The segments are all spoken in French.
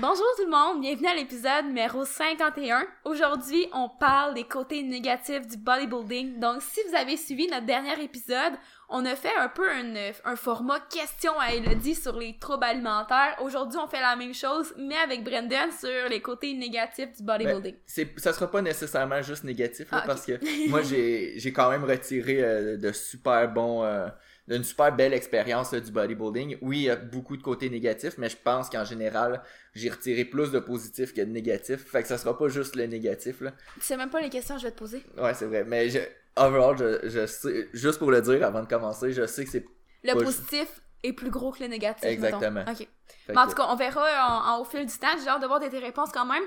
Bonjour tout le monde, bienvenue à l'épisode numéro 51. Aujourd'hui, on parle des côtés négatifs du bodybuilding. Donc, si vous avez suivi notre dernier épisode, on a fait un peu un, un format question à Elodie sur les troubles alimentaires. Aujourd'hui, on fait la même chose, mais avec Brendan sur les côtés négatifs du bodybuilding. Ben, c'est, ça sera pas nécessairement juste négatif, là, Ah, parce que moi, j'ai, j'ai quand même retiré euh, de super bons... euh, d'une super belle expérience du bodybuilding. Oui, il y a beaucoup de côtés négatifs, mais je pense qu'en général, j'ai retiré plus de positifs que de négatifs. Fait que ça sera pas juste le négatif, là. Tu sais même pas les questions que je vais te poser. Ouais, c'est vrai. Mais je, overall, je, je sais, juste pour le dire avant de commencer, je sais que c'est... Le Pas- positif est plus gros que le négatif. Exactement. mettons. Ok. Mais en tout cas, on verra en, en- au fil du temps. J'ai hâte de voir tes réponses quand même.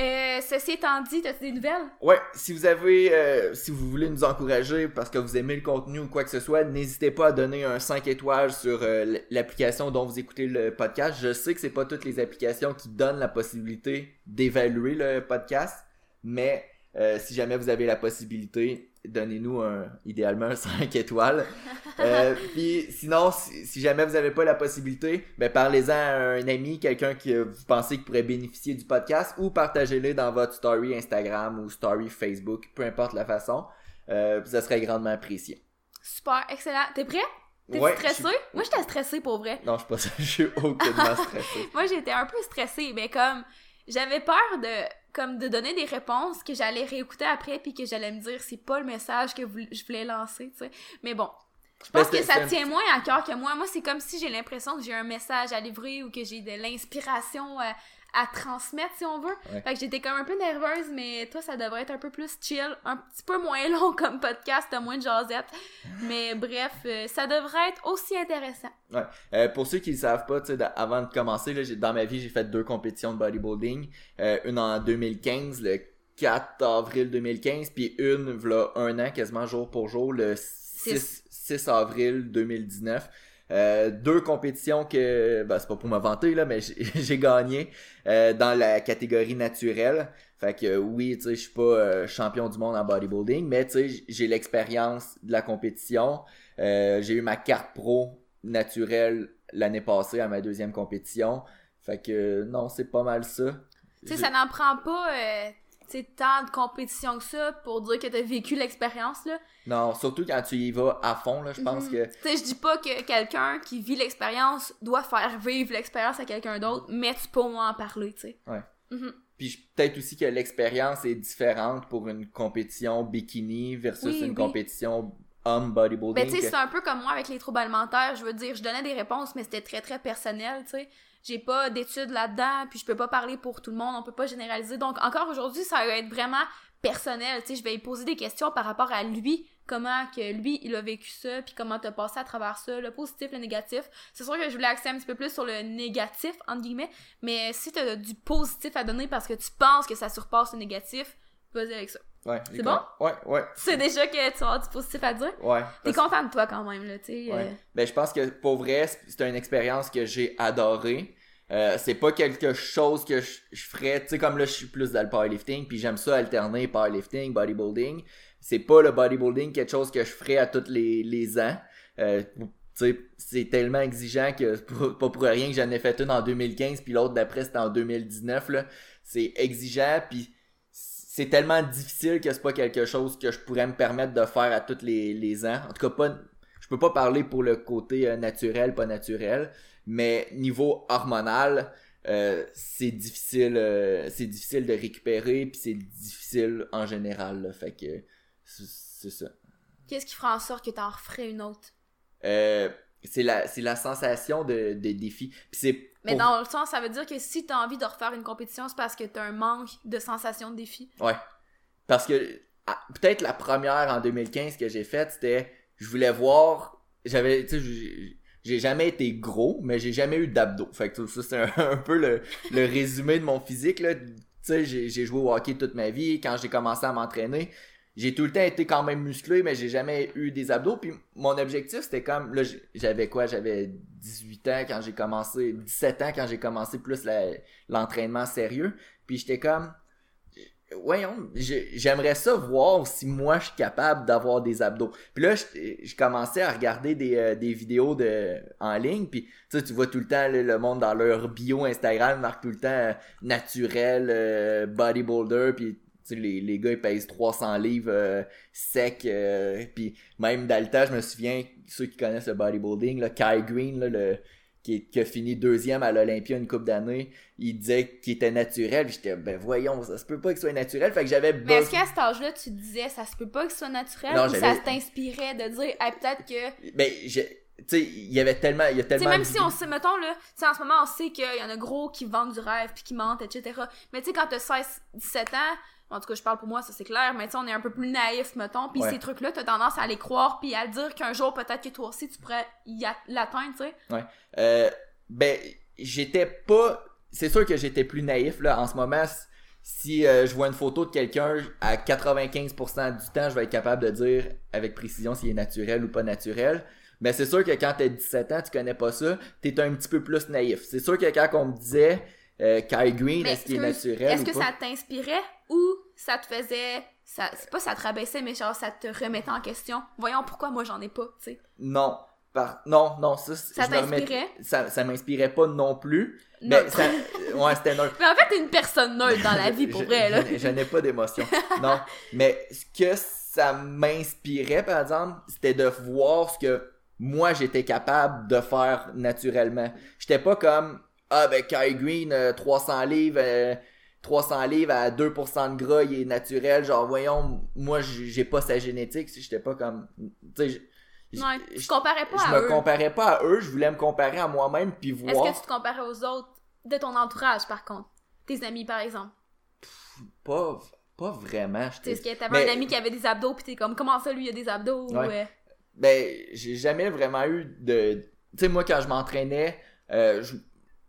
Euh, ceci étant dit, as-tu des nouvelles? Ouais, si vous avez, euh, si vous voulez nous encourager parce que vous aimez le contenu ou quoi que ce soit, n'hésitez pas à donner un 5 étoiles sur euh, l'application dont vous écoutez le podcast. Je sais que c'est pas toutes les applications qui donnent la possibilité d'évaluer le podcast, mais si jamais vous avez la possibilité, donnez-nous un, idéalement un 5 étoiles. Euh, puis sinon, si, si jamais vous n'avez pas la possibilité, ben parlez-en à un ami, quelqu'un que vous pensez qui pourrait bénéficier du podcast ou partagez-le dans votre story Instagram ou story Facebook, peu importe la façon. Euh, ça serait grandement apprécié. Super, excellent. T'es prêt? T'es Ouais, stressé? je Moi, j'étais stressée pour vrai. Non, je suis pas ça. Je suis aucunement stressé. Moi, j'étais un peu stressée, mais comme j'avais peur de comme de donner des réponses que j'allais réécouter après puis que j'allais me dire c'est pas le message que je voulais lancer, tu sais. Mais bon, je pense que ça tient moins à cœur que moi. Moi, c'est comme si j'ai l'impression que j'ai un message à livrer ou que j'ai de l'inspiration à, à transmettre, si on veut. Ouais. Fait que j'étais comme un peu nerveuse, mais toi, ça devrait être un peu plus chill, un petit peu moins long comme podcast, t'as moins de jasette. Mais bref, euh, ça devrait être aussi intéressant. Ouais. Euh, pour ceux qui ne savent pas, tu sais, da- avant de commencer, là, dans ma vie, j'ai fait deux compétitions de bodybuilding. Euh, une en 2015, le 4 avril 2015, puis une, v'là un an, quasiment jour pour jour, le 6, 6 avril 2019. Euh, deux compétitions que, ben, c'est pas pour me vanter, là, mais j'ai gagné euh, dans la catégorie naturelle. Fait que euh, oui, tu sais, je suis pas euh, champion du monde en bodybuilding, mais tu sais, j'ai l'expérience de la compétition. Euh, j'ai eu ma carte pro naturelle l'année passée à ma deuxième compétition. Fait que non, c'est pas mal ça. Tu sais, ça n'en prend pas euh, tant de compétition que ça pour dire que t'as vécu l'expérience, là. Non, surtout quand tu y vas à fond, là, je pense Mhm. que... Tu sais, je dis pas que quelqu'un qui vit l'expérience doit faire vivre l'expérience à quelqu'un d'autre, mais tu peux au moins en parler, tu sais. Ouais. Mhm. Puis peut-être aussi que l'expérience est différente pour une compétition bikini versus Oui, une oui. compétition homme bodybuilding. Ben, tu sais, que- c'est un peu comme moi avec les troubles alimentaires. Je veux dire, je donnais des réponses, mais c'était très, très personnel, tu sais. J'ai pas d'études là-dedans, puis je peux pas parler pour tout le monde, on peut pas généraliser. Donc, encore aujourd'hui, ça va être vraiment personnel, tu sais. Je vais lui poser des questions par rapport à lui, comment que lui, il a vécu ça, puis comment t'as passé à travers ça, le positif, le négatif. C'est sûr que je voulais axer un petit peu plus sur le négatif, entre guillemets, mais si t'as du positif à donner parce que tu penses que ça surpasse le négatif, vas-y avec ça. Ouais, c'est bon? Ouais, ouais, sais déjà que tu avoir du positif à dire? ouais. T'es content de toi quand même, là, tu sais. Ouais. euh, Ben, je pense que pour vrai, c'est- c'est une expérience que j'ai adorée. Euh, c'est pas quelque chose que je, je ferais, tu sais, comme là, je suis plus dans le powerlifting, puis j'aime ça alterner powerlifting, bodybuilding. C'est pas le bodybuilding quelque chose que je ferais à tous les, les ans. Euh, tu sais, c'est tellement exigeant que c'est pas pas pour rien que j'en ai fait une en 2015, puis l'autre d'après c'était en 2019, là. C'est exigeant, puis c'est tellement difficile que c'est pas quelque chose que je pourrais me permettre de faire à tous les, les ans. En tout cas, pas, je peux pas parler pour le côté euh, naturel, pas naturel, mais niveau hormonal, euh, c'est difficile, euh, c'est difficile de récupérer, puis c'est difficile en général. là. fait que c'est ça. Qu'est-ce qui fera en sorte que t'en referais une autre? Euh, c'est la, c'est la sensation de, de défi. Puis c'est Mais pour- dans le sens, ça veut dire que si t'as envie de refaire une compétition, c'est parce que t'as un manque de sensation de défi. Ouais. Parce que ah, peut-être la première en 2015 que j'ai faite, c'était je voulais voir j'avais tu sais j'ai- jamais été gros, mais j'ai jamais eu d'abdos. Fait que ça c'est un, un peu le, le résumé de mon physique là. Tu sais j'ai joué au hockey toute ma vie, quand j'ai commencé à m'entraîner, j'ai tout le temps été quand même musclé, mais j'ai jamais eu des abdos. Puis mon objectif, c'était comme, là, j'avais quoi? J'avais 18 ans quand j'ai commencé, 17 ans quand j'ai commencé plus l'entraînement sérieux. Puis j'étais comme, voyons, j'ai- j'aimerais ça voir si moi je suis capable d'avoir des abdos. Puis là, je je commençais à regarder des, euh, des vidéos de en ligne, puis tu tu vois tout le temps le monde dans leur bio Instagram marque tout le temps euh, naturel, euh, bodybuilder, puis les, les gars ils pèsent 300 livres euh, secs, euh, puis même temps, je me souviens, ceux qui connaissent le bodybuilding, là, Kai Green, là, le, qui, a fini deuxième à l'Olympia une couple d'années, il disait qu'il était naturel. J'étais, ben voyons, ça se peut pas qu'il soit naturel. Fait que j'avais Mais est-ce qu'à cet âge-là, tu te disais, ça se peut pas que ce soit naturel Non, ou ça t'inspirait de dire, hey, peut-être que. Ben, j'ai- tu sais, il y avait tellement, il y a Tu sais, tellement. même si on sait, mettons, là, tu sais, en ce moment, on sait qu'il y en a gros qui vendent du rêve puis qui mentent, etc. Mais tu sais, quand t'as 16, 17 ans, en tout cas, je parle pour moi, ça c'est clair, mais tu sais, on est un peu plus naïf, mettons, puis Ouais. ces trucs-là, t'as tendance à les croire puis à dire qu'un jour, peut-être que toi aussi, tu pourrais y l'atteindre, tu sais. Euh, ben, j'étais pas. C'est sûr que j'étais plus naïf là. En ce moment, si euh, je vois une photo de quelqu'un, à 95% du temps, je vais être capable de dire avec précision s'il est naturel ou pas naturel. Mais c'est sûr que quand t'as 17 ans, tu connais pas ça, t'es un petit peu plus naïf. C'est sûr que quand on me disait euh, Kai Green, est-ce qu'il est naturel Est-ce que pas? ça t'inspirait ou ça te faisait. Ça, c'est pas ça te rabaissait, mais genre ça te remettait en question? Voyons pourquoi moi j'en ai pas, tu sais. Non. Par... Non, non, ça, Ça remets- t'inspirait? Ça, ça m'inspirait pas non plus. Mais ça... Ouais, c'était neutre. Mais en fait, t'es une personne neutre dans la vie, pour Je- vrai, là. Je, je n'ai pas d'émotion. non. Mais ce que ça m'inspirait, par exemple, c'était de voir ce que moi j'étais capable de faire naturellement. J'étais pas comme Ah ben Kai Green, euh, 300 livres, euh, 300 livres à 2% de gras, il est naturel. Genre voyons, moi j'ai pas sa génétique. J'étais pas comme. Tu sais, Ouais, tu je- te comparais pas je à me eux. comparais pas à eux, je voulais me comparer à moi-même puis Est-ce voir que tu te comparais aux autres de ton entourage, par contre? Tes amis, par exemple? pas pas vraiment. Tu sais, est-ce t'avais Mais- un ami qui avait des abdos, pis t'es comme, comment ça, lui, il a des abdos? Ouais. ou, Ben, j'ai jamais vraiment eu de. Tu sais, moi, quand je m'entraînais, euh, je,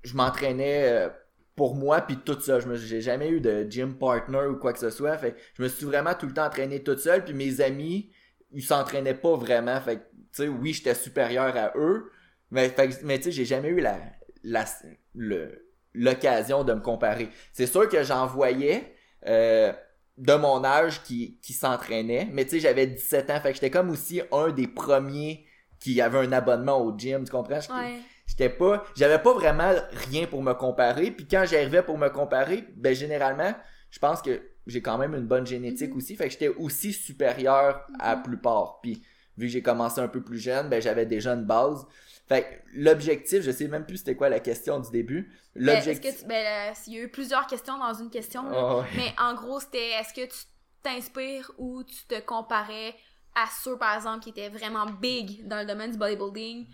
je m'entraînais euh, pour moi, puis tout ça. Je J'ai jamais eu de gym partner ou quoi que ce soit. Fait je me suis vraiment tout le temps entraîné toute seule, puis mes amis, ils s'entraînaient pas vraiment. Fait tu sais, oui, j'étais supérieur à eux, mais, fait mais tu sais, j'ai jamais eu la, la, le- l'occasion de me comparer. C'est sûr que j'en voyais. euh, de mon âge qui, qui s'entraînait. Mais tu sais, j'avais 17 ans, fait que j'étais comme aussi un des premiers qui avait un abonnement au gym, tu comprends? Ouais. J'étais pas, j'avais pas vraiment rien pour me comparer. Puis quand j'arrivais pour me comparer, ben généralement, je pense que j'ai quand même une bonne génétique Mhm. aussi, fait que j'étais aussi supérieur à la Mhm. plupart. Puis vu que j'ai commencé un peu plus jeune, ben j'avais déjà une base. Fait que l'objectif, je sais même plus c'était quoi la question du début. Ben, L'objectif. ben, euh, il y a eu plusieurs questions dans une question. Oh. Mais en gros, c'était est-ce que tu t'inspires ou tu te comparais à ceux, par exemple, qui étaient vraiment big dans le domaine du bodybuilding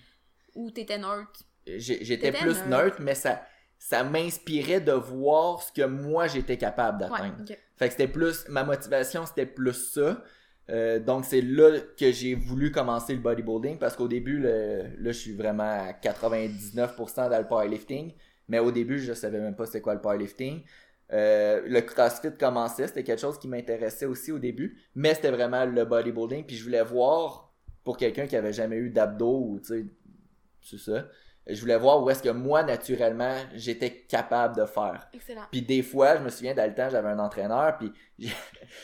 ou t'étais neutre? J'étais plus neutre. neutre, mais ça, ça m'inspirait de voir ce que moi j'étais capable Ouais, d'atteindre. Fait que c'était plus, ma motivation c'était plus ça. Euh, donc c'est là que j'ai voulu commencer le bodybuilding parce qu'au début, le- là je suis vraiment à 99% dans le powerlifting. Mais au début, je savais même pas c'était quoi le powerlifting. Euh, le CrossFit commençait, c'était quelque chose qui m'intéressait aussi au début, mais c'était vraiment le bodybuilding. Puis je voulais voir pour quelqu'un qui avait jamais eu d'abdos ou c'est ça. Je voulais voir où est-ce que moi naturellement j'étais capable de faire. Excellent. Puis des fois, je me souviens, dans le temps, j'avais un entraîneur, puis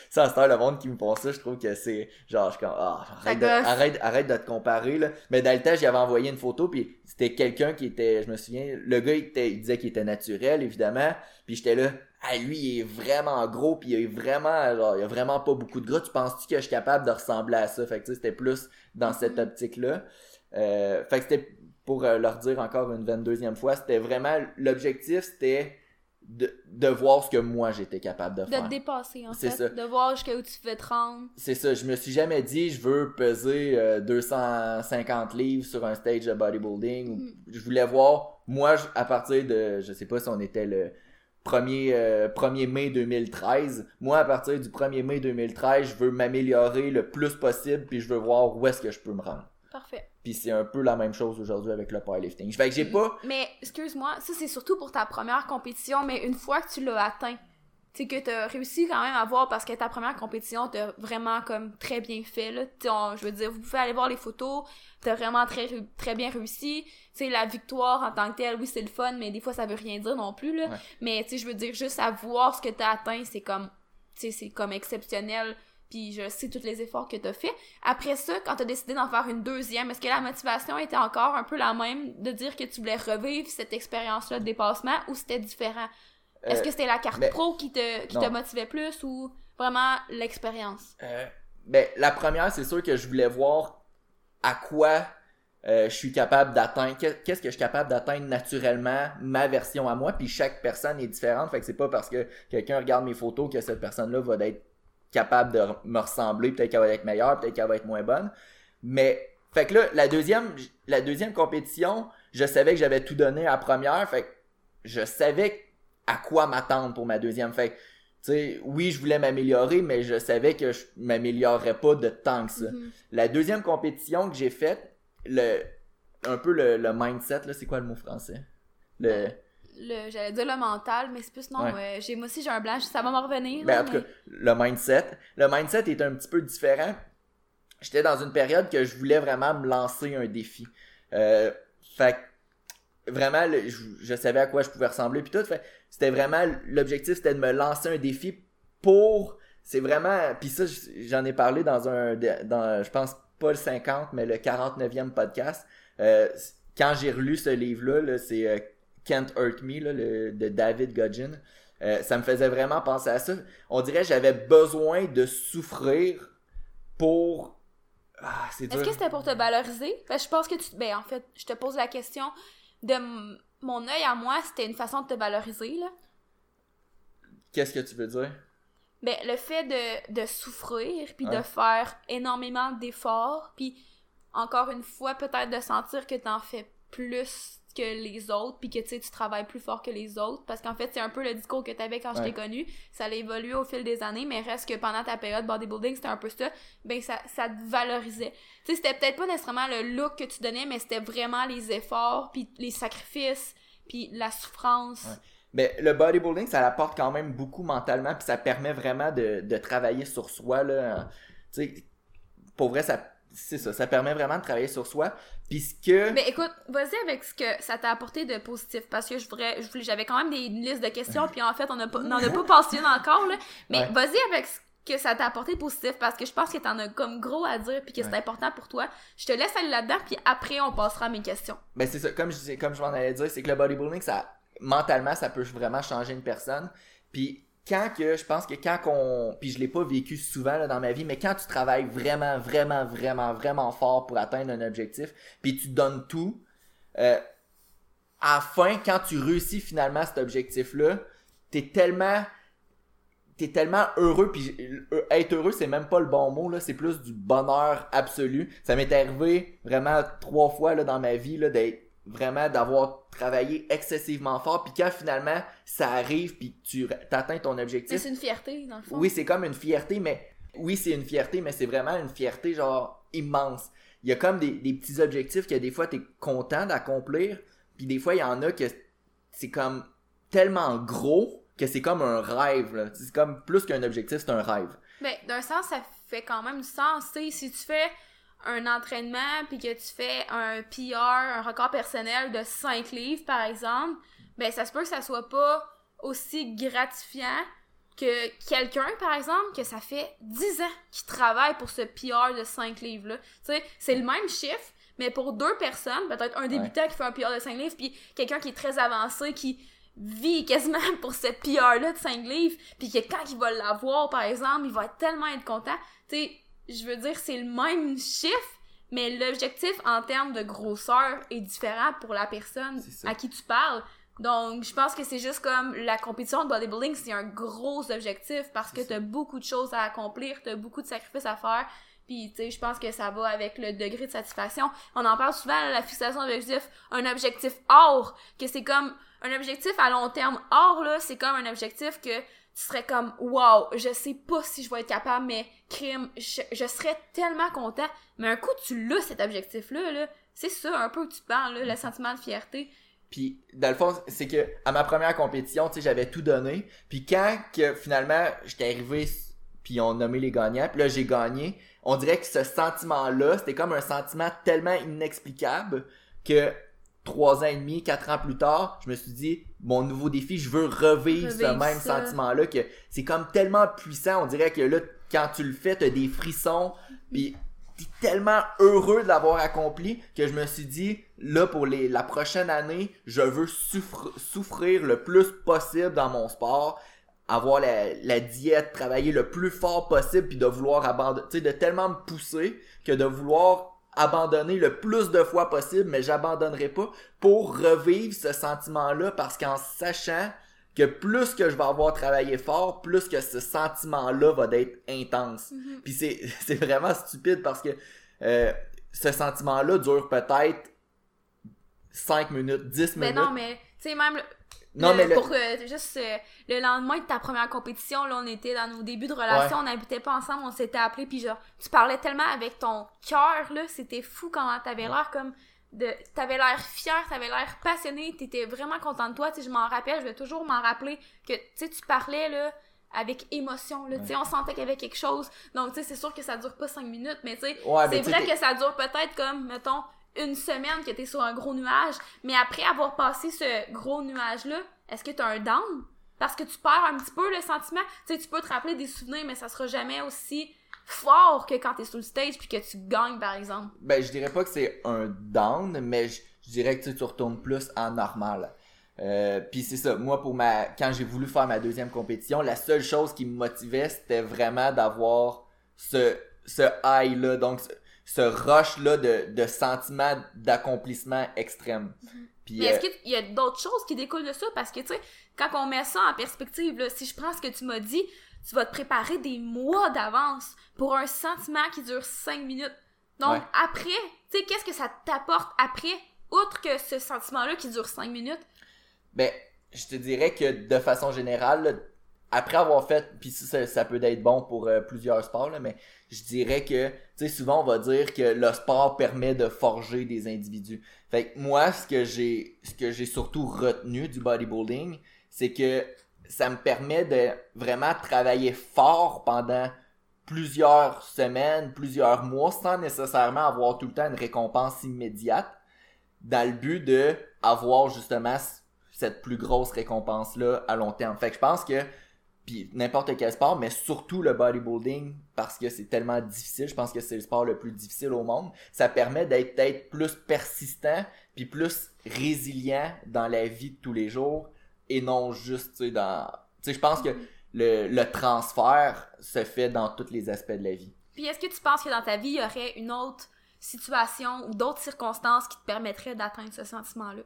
ça, heure, le monde qui me font ça, je trouve que c'est genre, je suis comme, ah, arrête, arrête, arrête de te comparer, là. Mais dans le temps, j'avais envoyé une photo, puis c'était quelqu'un qui était, je me souviens, le gars, il, était- il disait qu'il était naturel, évidemment, puis j'étais là, ah, lui, il est vraiment gros, puis il est vraiment, genre, il a vraiment pas beaucoup de gras, tu penses-tu que je suis capable de ressembler à ça? Fait que, tu sais, c'était plus dans cette optique-là. Euh, fait que c'était, pour euh, leur dire encore une 22e fois, c'était vraiment, l'objectif, c'était de, de voir ce que moi j'étais capable de De faire. te dépasser, en C'est fait. ça. De voir jusqu'à où tu te rendre. C'est ça, je me suis jamais dit je veux peser euh, 250 livres sur un stage de bodybuilding. Mm. Je voulais voir, moi, je- à partir de, je sais pas si on était le 1er, euh, 1er mai 2013, moi, à partir du 1er mai 2013, je veux m'améliorer le plus possible, puis je veux voir où est-ce que je peux me rendre. Parfait. Puis c'est un peu la même chose aujourd'hui avec le powerlifting. Fait que j'ai pas... Mais, excuse-moi, ça c'est surtout pour ta première compétition, mais une fois que tu l'as atteint, c'est que t'as réussi quand même à voir parce que ta première compétition t'as vraiment comme très bien fait là. On- je veux dire, vous pouvez aller voir les photos, t'as vraiment très très bien réussi. Tu sais, la victoire en tant que telle, oui c'est le fun, mais des fois ça veut rien dire non plus là. Ouais. Mais tu sais, je veux dire juste à voir ce que t'as atteint, c'est comme c'est comme exceptionnel, puis je sais tous les efforts que t'as fait. Après ça, quand t'as décidé d'en faire une deuxième, est-ce que la motivation était encore un peu la même de dire que tu voulais revivre cette expérience-là de dépassement ou c'était différent? Est-ce Euh, que c'était la carte ben, pro qui te, qui non. te motivait plus ou vraiment l'expérience? Euh, ben, la première, c'est sûr que je voulais voir à quoi euh, je suis capable d'atteindre, qu'est- qu'est-ce que je suis capable d'atteindre naturellement, ma version à moi, puis chaque personne est différente, fait que c'est pas parce que quelqu'un regarde mes photos que cette personne-là va être capable de me ressembler, peut-être qu'elle va être meilleure, peut-être qu'elle va être moins bonne, mais, fait que là, la deuxième, la deuxième compétition, je savais que j'avais tout donné à la première, fait que je savais à quoi m'attendre pour ma deuxième, fait que tu sais, oui, je voulais m'améliorer, mais je savais que je m'améliorerais pas de tant que ça. Mhm. La deuxième compétition que j'ai faite, le, un peu le, le mindset, là, c'est quoi le mot français? Le, Le, j'allais dire le mental, mais c'est plus non, Ouais. ouais, j'ai, moi aussi j'ai un blanc, ça va m'en revenir. ben, là, en tout mais- cas, le mindset. Le mindset est un petit peu différent. J'étais dans une période que je voulais vraiment me lancer un défi. Euh, fait vraiment, le- je, je savais à quoi je pouvais ressembler puis tout. Fait, c'était vraiment, l'objectif c'était de me lancer un défi pour, c'est vraiment, puis ça, j'en ai parlé dans un, dans, je pense pas le 50, mais le 49e podcast. Euh, quand j'ai relu ce livre-là, là, c'est euh, Can't Hurt Me là, le- de David Godgin. Euh, ça me faisait vraiment penser à ça. On dirait que j'avais besoin de souffrir pour. Ah, c'est. Est-ce que c'était pour te valoriser? Parce que je pense que tu. Ben, en fait, je te pose la question de m- mon œil à moi, c'était une façon de te valoriser, là? Qu'est-ce que tu veux dire? Ben, le fait de, de souffrir, puis de faire énormément d'efforts, puis encore une fois, peut-être de sentir que t'en fais plus que les autres, puis que tu tu travailles plus fort que les autres, parce qu'en fait, c'est un peu le discours que t'avais quand je t'ai connu, ça a évolué au fil des années, mais reste que pendant ta période bodybuilding, c'était un peu ça, ben ça, ça te valorisait. Tu sais, c'était peut-être pas nécessairement le look que tu donnais, mais c'était vraiment les efforts, puis les sacrifices, puis la souffrance. Ouais. Mais le bodybuilding, ça apporte quand même beaucoup mentalement, puis ça permet vraiment de, de travailler sur soi. Là. Tu sais, pour vrai, ça, c'est ça, ça permet vraiment de travailler sur soi. Puisque. Mais écoute, vas-y avec ce que ça t'a apporté de positif, parce que je voudrais, je voulais, j'avais quand même des, une liste de questions, puis en fait, on n'en a pas passé une encore, là. Mais Ouais. vas-y avec ce que ça t'a apporté de positif, parce que je pense que t'en as comme gros à dire, puis que c'est Ouais. important pour toi. Je te laisse aller là-dedans, puis après, on passera à mes questions. Ben c'est ça, comme je, comme je m'en allais dire, c'est que le bodybuilding, ça, mentalement, ça peut vraiment changer une personne. Puis quand que, je pense que quand qu'on, puis je l'ai pas vécu souvent là, dans ma vie, mais quand tu travailles vraiment, vraiment, vraiment, vraiment fort pour atteindre un objectif, puis tu donnes tout, euh, à la fin, quand tu réussis finalement cet objectif-là, t'es tellement t'es tellement heureux puis euh, être heureux c'est même pas le bon mot là c'est plus du bonheur absolu. Ça m'est arrivé vraiment trois fois là dans ma vie là d'être vraiment d'avoir travaillé excessivement fort puis quand finalement ça arrive puis tu atteins ton Mais objectif c'est une fierté, dans le fond. oui c'est comme une fierté mais oui c'est une fierté mais c'est vraiment une fierté genre immense il y a comme des, des petits objectifs que des fois t'es content d'accomplir puis des fois il y en a que c'est comme tellement gros que c'est comme un rêve c'est comme plus qu'un objectif c'est un rêve Ben, d'un sens, ça fait quand même du sens. Tu sais, si tu fais un entraînement puis que tu fais un PR, un record personnel de 5 livres, par exemple, ben, ça se peut que ça soit pas aussi gratifiant que quelqu'un, par exemple, que ça fait 10 ans qu'il travaille pour ce PR de 5 livres-là. Tu sais, c'est le même chiffre, mais pour deux personnes, peut-être un débutant qui fait un PR de 5 livres, puis quelqu'un qui est très avancé, qui vit quasiment pour ce PR-là de 5 livres, puis que quand il va l'avoir, par exemple, il va tellement être content. Tu sais, je veux dire, c'est le même chiffre, mais l'objectif en termes de grosseur est différent pour la personne à qui tu parles. Donc, je pense que c'est juste comme la compétition de bodybuilding, c'est un gros objectif parce que t'as beaucoup de choses à accomplir, t'as beaucoup de sacrifices à faire. Puis, tu sais, je pense que ça va avec le degré de satisfaction. On en parle souvent, là, la fixation d'objectif, un objectif or, que c'est comme un objectif à long terme. Or, là, c'est comme un objectif que tu serais comme, wow, je sais pas si je vais être capable, mais crime, je, serais tellement content. Mais un coup, tu l'as, cet objectif-là, là, c'est ça un peu que tu parles, là, le sentiment de fierté. Puis, dans le fond, c'est que à ma première compétition, tu sais, j'avais tout donné. Puis quand que finalement, j'étais arrivé, puis on nommé les gagnants, puis là, j'ai gagné, on dirait que ce sentiment-là, c'était comme un sentiment tellement inexplicable que trois ans et demi, quatre ans plus tard, je me suis dit, mon nouveau défi, je veux revivre, ce même sentiment-là, que c'est comme tellement puissant, on dirait que là, quand tu le fais, t'as des frissons, puis t'es tellement heureux de l'avoir accompli que je me suis dit, là, pour les, la prochaine année, je veux souffre- souffrir le plus possible dans mon sport, avoir la, la diète, travailler le plus fort possible, puis de vouloir abandonner, tu sais, de tellement me pousser que de vouloir abandonner le plus de fois possible, mais j'abandonnerai pas pour revivre ce sentiment-là parce qu'en sachant que plus que je vais avoir travaillé fort, plus que ce sentiment-là va être intense. Mhm. Puis c'est, c'est vraiment stupide parce que euh, ce sentiment-là dure peut-être 5 minutes, 10 Mais minutes. Ben non, mais, tu sais, même, Non, le- mais le- pour euh, juste euh, le lendemain de ta première compétition, là, on était dans nos débuts de relation, on n'habitait pas ensemble, on s'était appelés, puis genre, tu parlais tellement avec ton cœur, là, c'était fou comment t'avais l'air comme de. T'avais l'air fier, t'avais l'air passionné, t'étais vraiment content de toi, tu sais, je m'en rappelle, je vais toujours m'en rappeler que, tu sais, tu parlais, là, avec émotion, là, tu sais, on sentait qu'il y avait quelque chose. Donc, tu sais, c'est sûr que ça dure pas cinq minutes, mais tu sais, c'est vrai que ça dure peut-être comme, mettons, une semaine que t'es sur un gros nuage, mais après avoir passé ce gros nuage-là, est-ce que t'as un down? Parce que tu perds un petit peu le sentiment. Tu sais, tu peux te rappeler des souvenirs, mais ça sera jamais aussi fort que quand t'es sur le stage puis que tu gagnes, par exemple. Ben, je dirais pas que c'est un down, mais je, dirais que tu tu retournes plus en normal. Euh, puis c'est ça, moi pour ma quand j'ai voulu faire ma deuxième compétition, la seule chose qui me motivait, c'était vraiment d'avoir ce ce high là, donc ce, ce rush là de, de sentiment d'accomplissement extrême. Puis Mais est-ce euh, qu'il y a d'autres choses qui découlent de ça? Parce que, tu sais, quand on met ça en perspective, là, si je prends ce que tu m'as dit, tu vas te préparer des mois d'avance pour un sentiment qui dure 5 minutes. Donc, Ouais. après, tu sais, qu'est-ce que ça t'apporte après, outre que ce sentiment-là qui dure 5 minutes? Ben, je te dirais que de façon générale, là, après avoir fait, puis ça, ça, ça peut être bon pour euh, plusieurs sports, là, mais je dirais que, tu sais, souvent on va dire que le sport permet de forger des individus. Fait que moi, ce que j'ai, ce que j'ai surtout retenu du bodybuilding, c'est que ça me permet de vraiment travailler fort pendant plusieurs semaines, plusieurs mois, sans nécessairement avoir tout le temps une récompense immédiate, dans le but de avoir justement cette plus grosse récompense là à long terme. Fait que je pense que puis n'importe quel sport, mais surtout le bodybuilding parce que c'est tellement difficile, je pense que c'est le sport le plus difficile au monde, ça permet d'être peut-être plus persistant puis plus résilient dans la vie de tous les jours et non juste tu sais dans tu sais je pense que le, le transfert se fait dans tous les aspects de la vie. Puis est-ce que tu penses que dans ta vie, il y aurait une autre situation ou d'autres circonstances qui te permettraient d'atteindre ce sentiment-là?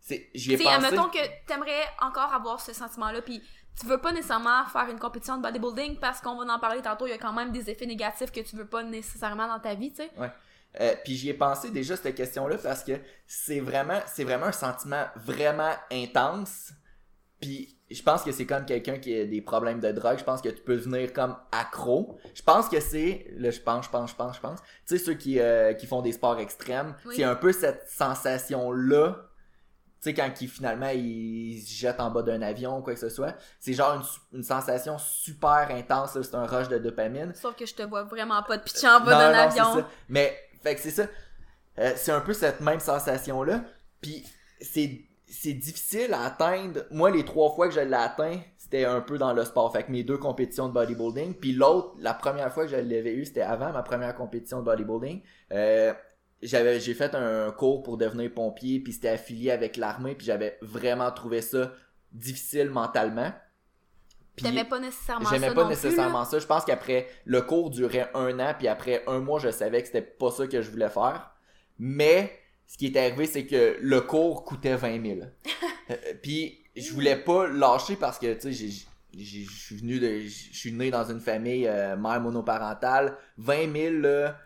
C'est j'y ai Tu sais, pensé. admettons que t'aimerais encore avoir ce sentiment-là, puis tu veux pas nécessairement faire une compétition de bodybuilding parce qu'on va en parler tantôt, il y a quand même des effets négatifs que tu veux pas nécessairement dans ta vie, tu sais. Euh, puis j'y ai pensé déjà cette question-là parce que c'est vraiment, c'est vraiment un sentiment vraiment intense. Puis je pense que c'est comme quelqu'un qui a des problèmes de drogue. Je pense que tu peux devenir comme accro. Je pense que c'est, là je pense, je pense, je pense, je pense. Tu sais ceux qui euh, qui font des sports extrêmes, Oui. c'est un peu cette sensation-là. Tu sais quand ils finalement ils se jettent en bas d'un avion ou quoi que ce soit, c'est genre une, sensation super intense. C'est un rush de dopamine. Sauf que je te vois vraiment pas de pitcher en bas d'un avion. ça. Mais, fait que c'est ça. Euh, c'est un peu cette même sensation-là. Puis, c'est, c'est difficile à atteindre. Moi, les trois fois que je l'ai atteint, c'était un peu dans le sport. Fait que mes deux compétitions de bodybuilding. Puis l'autre, la première fois que je l'avais eu, c'était avant ma première compétition de bodybuilding. Euh, j'avais, j'ai fait un cours pour devenir pompier, puis c'était affilié avec l'armée, puis j'avais vraiment trouvé ça difficile mentalement. T'aimais pas nécessairement ça J'aimais pas non nécessairement ça. Je pense qu'après, le cours durait un an, puis après un mois, je savais que c'était pas ça que je voulais faire. Mais, ce qui est arrivé, c'est que le cours coûtait 20 000. Euh, puis, je voulais pas lâcher parce que, tu sais, je suis venu de, je suis né dans une famille euh, mère monoparentale. 20 000, là,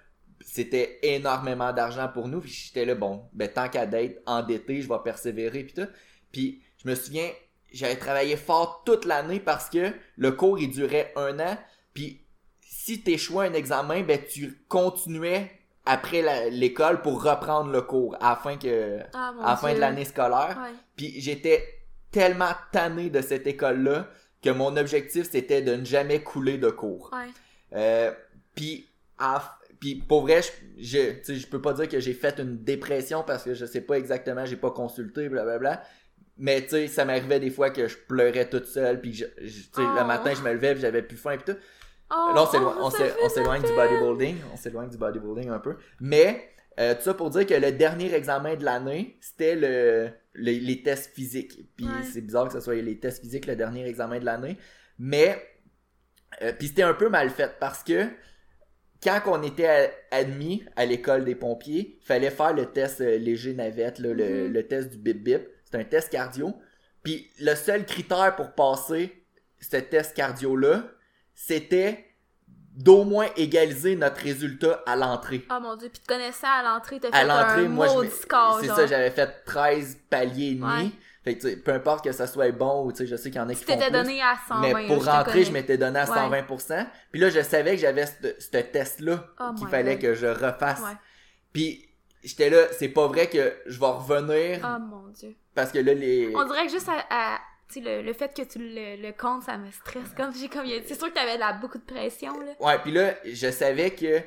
c'était énormément d'argent pour nous. Puis j'étais là, bon, ben tant qu'à d'être endetté, je vais persévérer, puis tout. Puis, je me souviens, j'avais travaillé fort toute l'année parce que le cours il durait un an puis si t'échouais un examen ben tu continuais après l'école pour reprendre le cours afin que Ah, à la fin de l'année scolaire Ouais. puis j'étais tellement tanné de cette école là que mon objectif c'était de ne jamais couler de cours Ouais. euh, puis à- puis pour vrai, je, je, je peux pas dire que j'ai fait une dépression parce que je sais pas exactement, j'ai pas consulté, blablabla. Mais tu sais, ça m'arrivait des fois que je pleurais toute seule, puis je, je- Oh. le matin, je me levais, puis j'avais plus faim, puis tout. Oh, Là, on s'éloigne, oh, s'éloigne du bodybuilding. On s'éloigne du bodybuilding un peu. Mais, euh, tout ça pour dire que le dernier examen de l'année, c'était le, le- les tests physiques. Puis Ouais. c'est bizarre que ce soit les tests physiques le dernier examen de l'année. Mais, euh, puis c'était un peu mal fait parce que quand on était admis à l'école des pompiers, fallait faire le test euh, léger navette, là, le, Mhm. le test du bip bip. C'est un test cardio. Puis le seul critère pour passer ce test cardio-là, c'était d'au moins égaliser notre résultat à l'entrée. Oh mon dieu, puis te connaissais à l'entrée, t'as fait À un moi, maudit score, c'est ça, j'avais fait 13 paliers et demi. Ouais. Fait que, peu importe que ça soit bon ou, je sais qu'il y en a qui Tu font t'étais plus. donné à 120, mais pour je rentrer, je m'étais donné à Ouais. 120%. Puis là, je savais que j'avais ce test-là Oh qu'il fallait God. que je refasse. Ouais. Puis j'étais là, c'est pas vrai que je vais revenir Oh mon dieu. parce que là, les... On dirait que juste à, le, le fait que tu le, le comptes, ça me stresse. Comme j'ai comme c'est sûr que t'avais la, beaucoup de pression là. Ouais, puis là, je savais que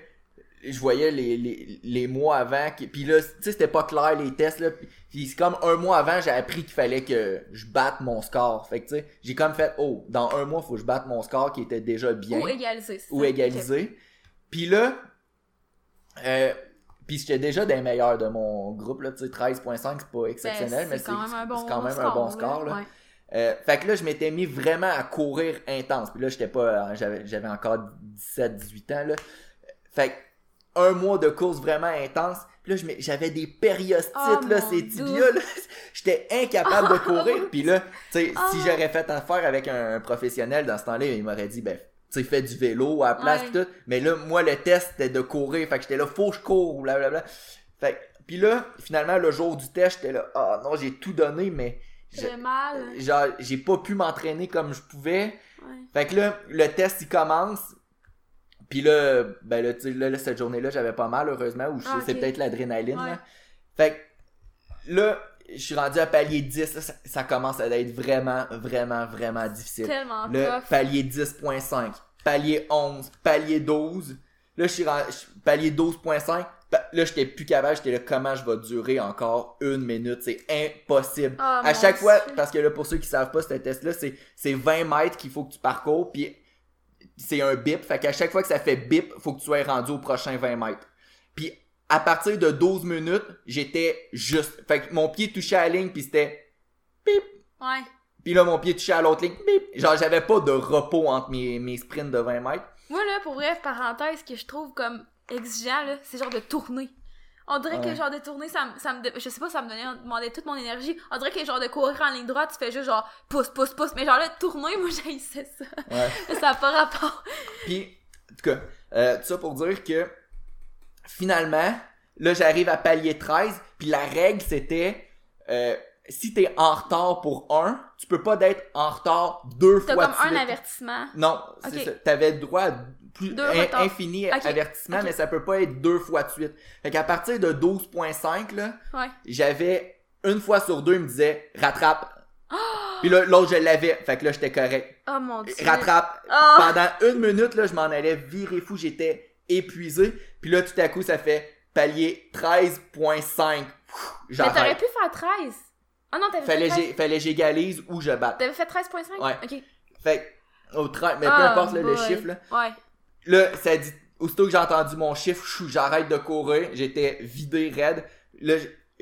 je voyais les, les, les mois avant, que- puis là, tu sais, c'était pas clair les tests, là, puis- c'est comme un mois avant, j'ai appris qu'il fallait que je batte mon score. Fait que, tu sais, j'ai comme fait, oh, dans un mois, faut que je batte mon score qui était déjà bien, Ou égaliser. c'est ou ça. égaliser. Puis là, euh, puis j'étais déjà des meilleurs de mon groupe, là, tu sais, 13.5, c'est pas Ben, exceptionnel, mais c'est quand même un bon quand même score, un bon score, là. Ouais. Euh, fait que là, je m'étais mis vraiment à courir intense. Puis là, j'étais pas. euh, J'avais, encore 17, 18 ans, là. Fait que un mois de course vraiment intense. Puis là, j'avais des périostites, Oh, là, ces tibias, là. J'étais incapable de courir. Puis là, tu sais, si j'aurais fait affaire avec un professionnel dans ce temps-là, il m'aurait dit, ben, tu sais, fais du vélo à la place, Ouais. pis tout. Mais là, moi, le test, c'était de courir. Fait que j'étais là, faut que je cours, blablabla. Fait que, puis là, finalement, le jour du test, j'étais là, ah non, j'ai tout donné, mais. J'ai mal. genre j'ai pas pu m'entraîner comme je pouvais Ouais. fait que là le test il commence puis là ben là, là, là, cette journée là j'avais pas mal heureusement ou Ah, c'est peut-être l'adrénaline Ouais. fait que là je suis rendu à palier 10 là, ça, ça commence à être vraiment vraiment vraiment difficile. Tellement le tough. palier 10.5 palier 11 palier 12 là je suis rendu palier 12.5 pa- là j'étais plus capable j'étais là comment je vais durer encore une minute? C'est impossible. Oh, à chaque fois, parce que là, pour ceux qui savent pas, ce test-là, c'est, c'est 20 mètres qu'il faut que tu parcours, puis c'est un bip. Fait qu'à chaque fois que ça fait bip, faut que tu sois rendu au prochain 20 mètres. Puis à partir de 12 minutes, j'étais juste. Fait que mon pied touchait à la ligne, puis c'était bip. Ouais. Puis là, mon pied touchait à l'autre ligne, bip. Genre, j'avais pas de repos entre mes, mes sprints de 20 mètres. Moi, là, pour vrai, parenthèse, que je trouve comme exigeant, là, c'est genre de tourner. On dirait que genre de tourner, ça, me- ça me. Je sais pas, ça me donnait, demandait toute mon énergie. On dirait que genre de courir en ligne droite, tu fais juste genre pousse, pousse, pousse. Mais genre là, tourner, moi, j'haïssais ça. Ouais. ça a pas rapport. Puis, en tout cas, euh, tout ça pour dire que finalement, là, j'arrive à palier 13, puis la règle, c'était euh, si t'es en retard pour un, tu peux pas d'être en retard deux T'as fois comme de un avertissement. Non, c'est Ok. ça. T'avais le droit à plus in- infini Ok. avertissement, mais ça peut pas être deux fois de suite. Fait qu'à partir de 12.5, là, Ouais. j'avais une fois sur deux, il me disait rattrape. Puis là, l'autre, je l'avais. Fait que là, j'étais correct. Oh mon dieu. Rattrape. Oh! Pendant une minute, là, je m'en allais virer fou. J'étais épuisé. Puis là, tout à coup, ça fait palier 13.5. Pfff, Mais t'aurais pu faire 13. Ah non, t'avais Fallait fait 13. j'ai- fallait j'égalise ou je batte. T'avais fait 13.5? Ouais. Ok. Fait au 13, mais peu Ah, importe là, le chiffre, là. Ouais. Là, ça dit, aussitôt que j'ai entendu mon chiffre, j'arrête de courir, j'étais vidé raide. Là,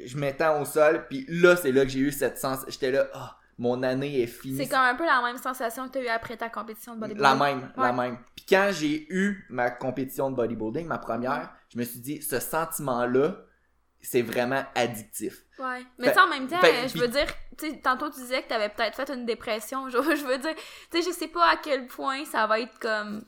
je, m'étends au sol, puis là, c'est là que j'ai eu cette sens. J'étais là, ah, mon année est finie. C'est comme un peu la même sensation que t'as eu après ta compétition de bodybuilding. La même, la même. Puis quand j'ai eu ma compétition de bodybuilding, ma première, je me suis dit, ce sentiment-là, c'est vraiment addictif. Ouais. Mais tu sais, en même temps, fait- je veux dire, tu tantôt tu disais que t'avais peut-être fait une dépression. Je, je veux dire, tu sais, je sais pas à quel point ça va être comme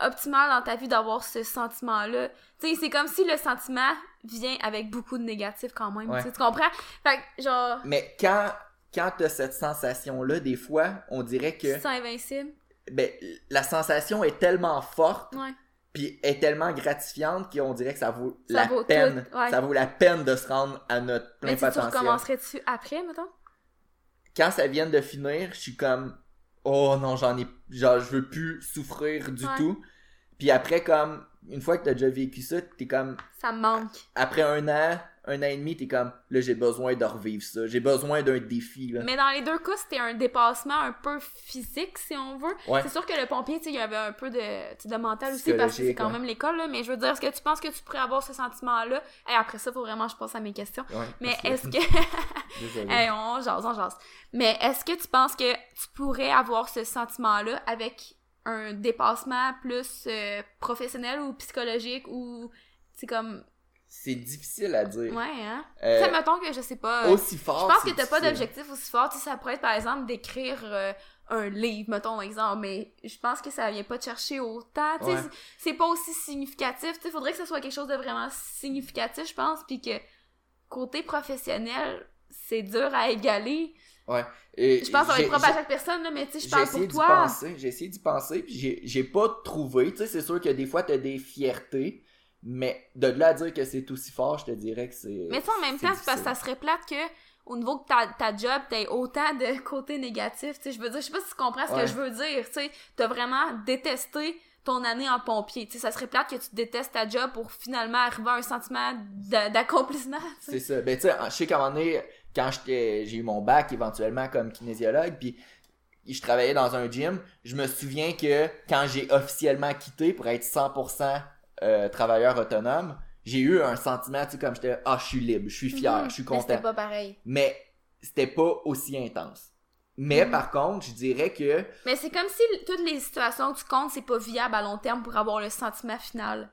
optimal dans ta vie d'avoir ce sentiment-là. Tu sais, c'est comme si le sentiment vient avec beaucoup de négatifs quand même. Ouais. Tu comprends? Fait que, genre, Mais quand, quand t'as cette sensation-là, des fois, on dirait que tu sens invincible? ben, la sensation est tellement forte, Ouais. puis est tellement gratifiante qu'on dirait que ça vaut Ça la vaut peine. tout, ouais. Ça vaut la peine de se rendre à notre plein Mais tu sais, tu potentiel. recommencerais-tu après, mettons? Quand ça vient de finir, je suis comme oh non, j'en ai genre je veux plus souffrir du Ouais. tout. Puis après comme une fois que t'as déjà vécu ça, t'es comme, Ça me manque. après un an, un an et demi, t'es comme, là, j'ai besoin de revivre ça. J'ai besoin d'un défi, là. Mais dans les deux cas, c'était un dépassement un peu physique, si on veut. Ouais. C'est sûr que le pompier, tu sais, il y avait un peu de, de mental aussi, parce que c'est quand ouais. même l'école, là. Mais je veux dire, est-ce que tu penses que tu pourrais avoir ce sentiment-là? Et après ça, faut vraiment que je passe à mes questions. Ouais, Mais est-ce que... Hey, on jase, on jase. Mais est-ce que tu penses que tu pourrais avoir ce sentiment-là avec un dépassement plus euh, professionnel ou psychologique ou... C'est comme... C'est difficile à dire. Ouais, hein? Euh, Tu sais, mettons que je sais pas... euh, aussi fort. Je pense que t'as pas d'objectif aussi fort. Tu sais, ça pourrait être, par exemple, d'écrire euh, un livre, mettons, exemple. Mais je pense que ça vient pas te chercher autant. Tu sais, Ouais. c'est- c'est pas aussi significatif. Tu sais, faudrait que ce soit quelque chose de vraiment significatif, je pense. Puis que côté professionnel, c'est dur à égaler. Et Je pense que ça va j'ai- être propre à chaque personne, là, mais tu sais, je parle pour d'y toi. penser, j'ai essayé d'y penser, puis j'ai- j'ai pas trouvé. Tu sais, c'est sûr que des fois, t'as des fiertés, mais de là à dire que c'est aussi fort, je te dirais que c'est. Mais tu en même temps, c'est parce que ça serait plate que au niveau de ta, ta job, t'aies autant de côtés négatifs. Tu sais, je veux dire, je sais pas si tu comprends ce Ouais. que je veux dire. Tu sais, t'as vraiment détesté ton année en pompier. Tu sais, ça serait plate que tu détestes ta job pour finalement arriver à un sentiment d'a- d'accomplissement. C'est ça. Ben, tu sais, je sais qu'à un moment donné, quand j'ai eu mon bac éventuellement comme kinésiologue, puis je travaillais dans un gym, je me souviens que quand j'ai officiellement quitté pour être 100% euh, travailleur autonome, j'ai eu un sentiment, tu sais, comme j'étais, ah, je suis libre, je suis fier, Mhm. je suis Mais content. c'était pas pareil. mais c'était pas aussi intense. Mais Mhm. par contre, je dirais que Mais c'est comme si toutes les situations que tu comptes, c'est pas viable à long terme pour avoir le sentiment final.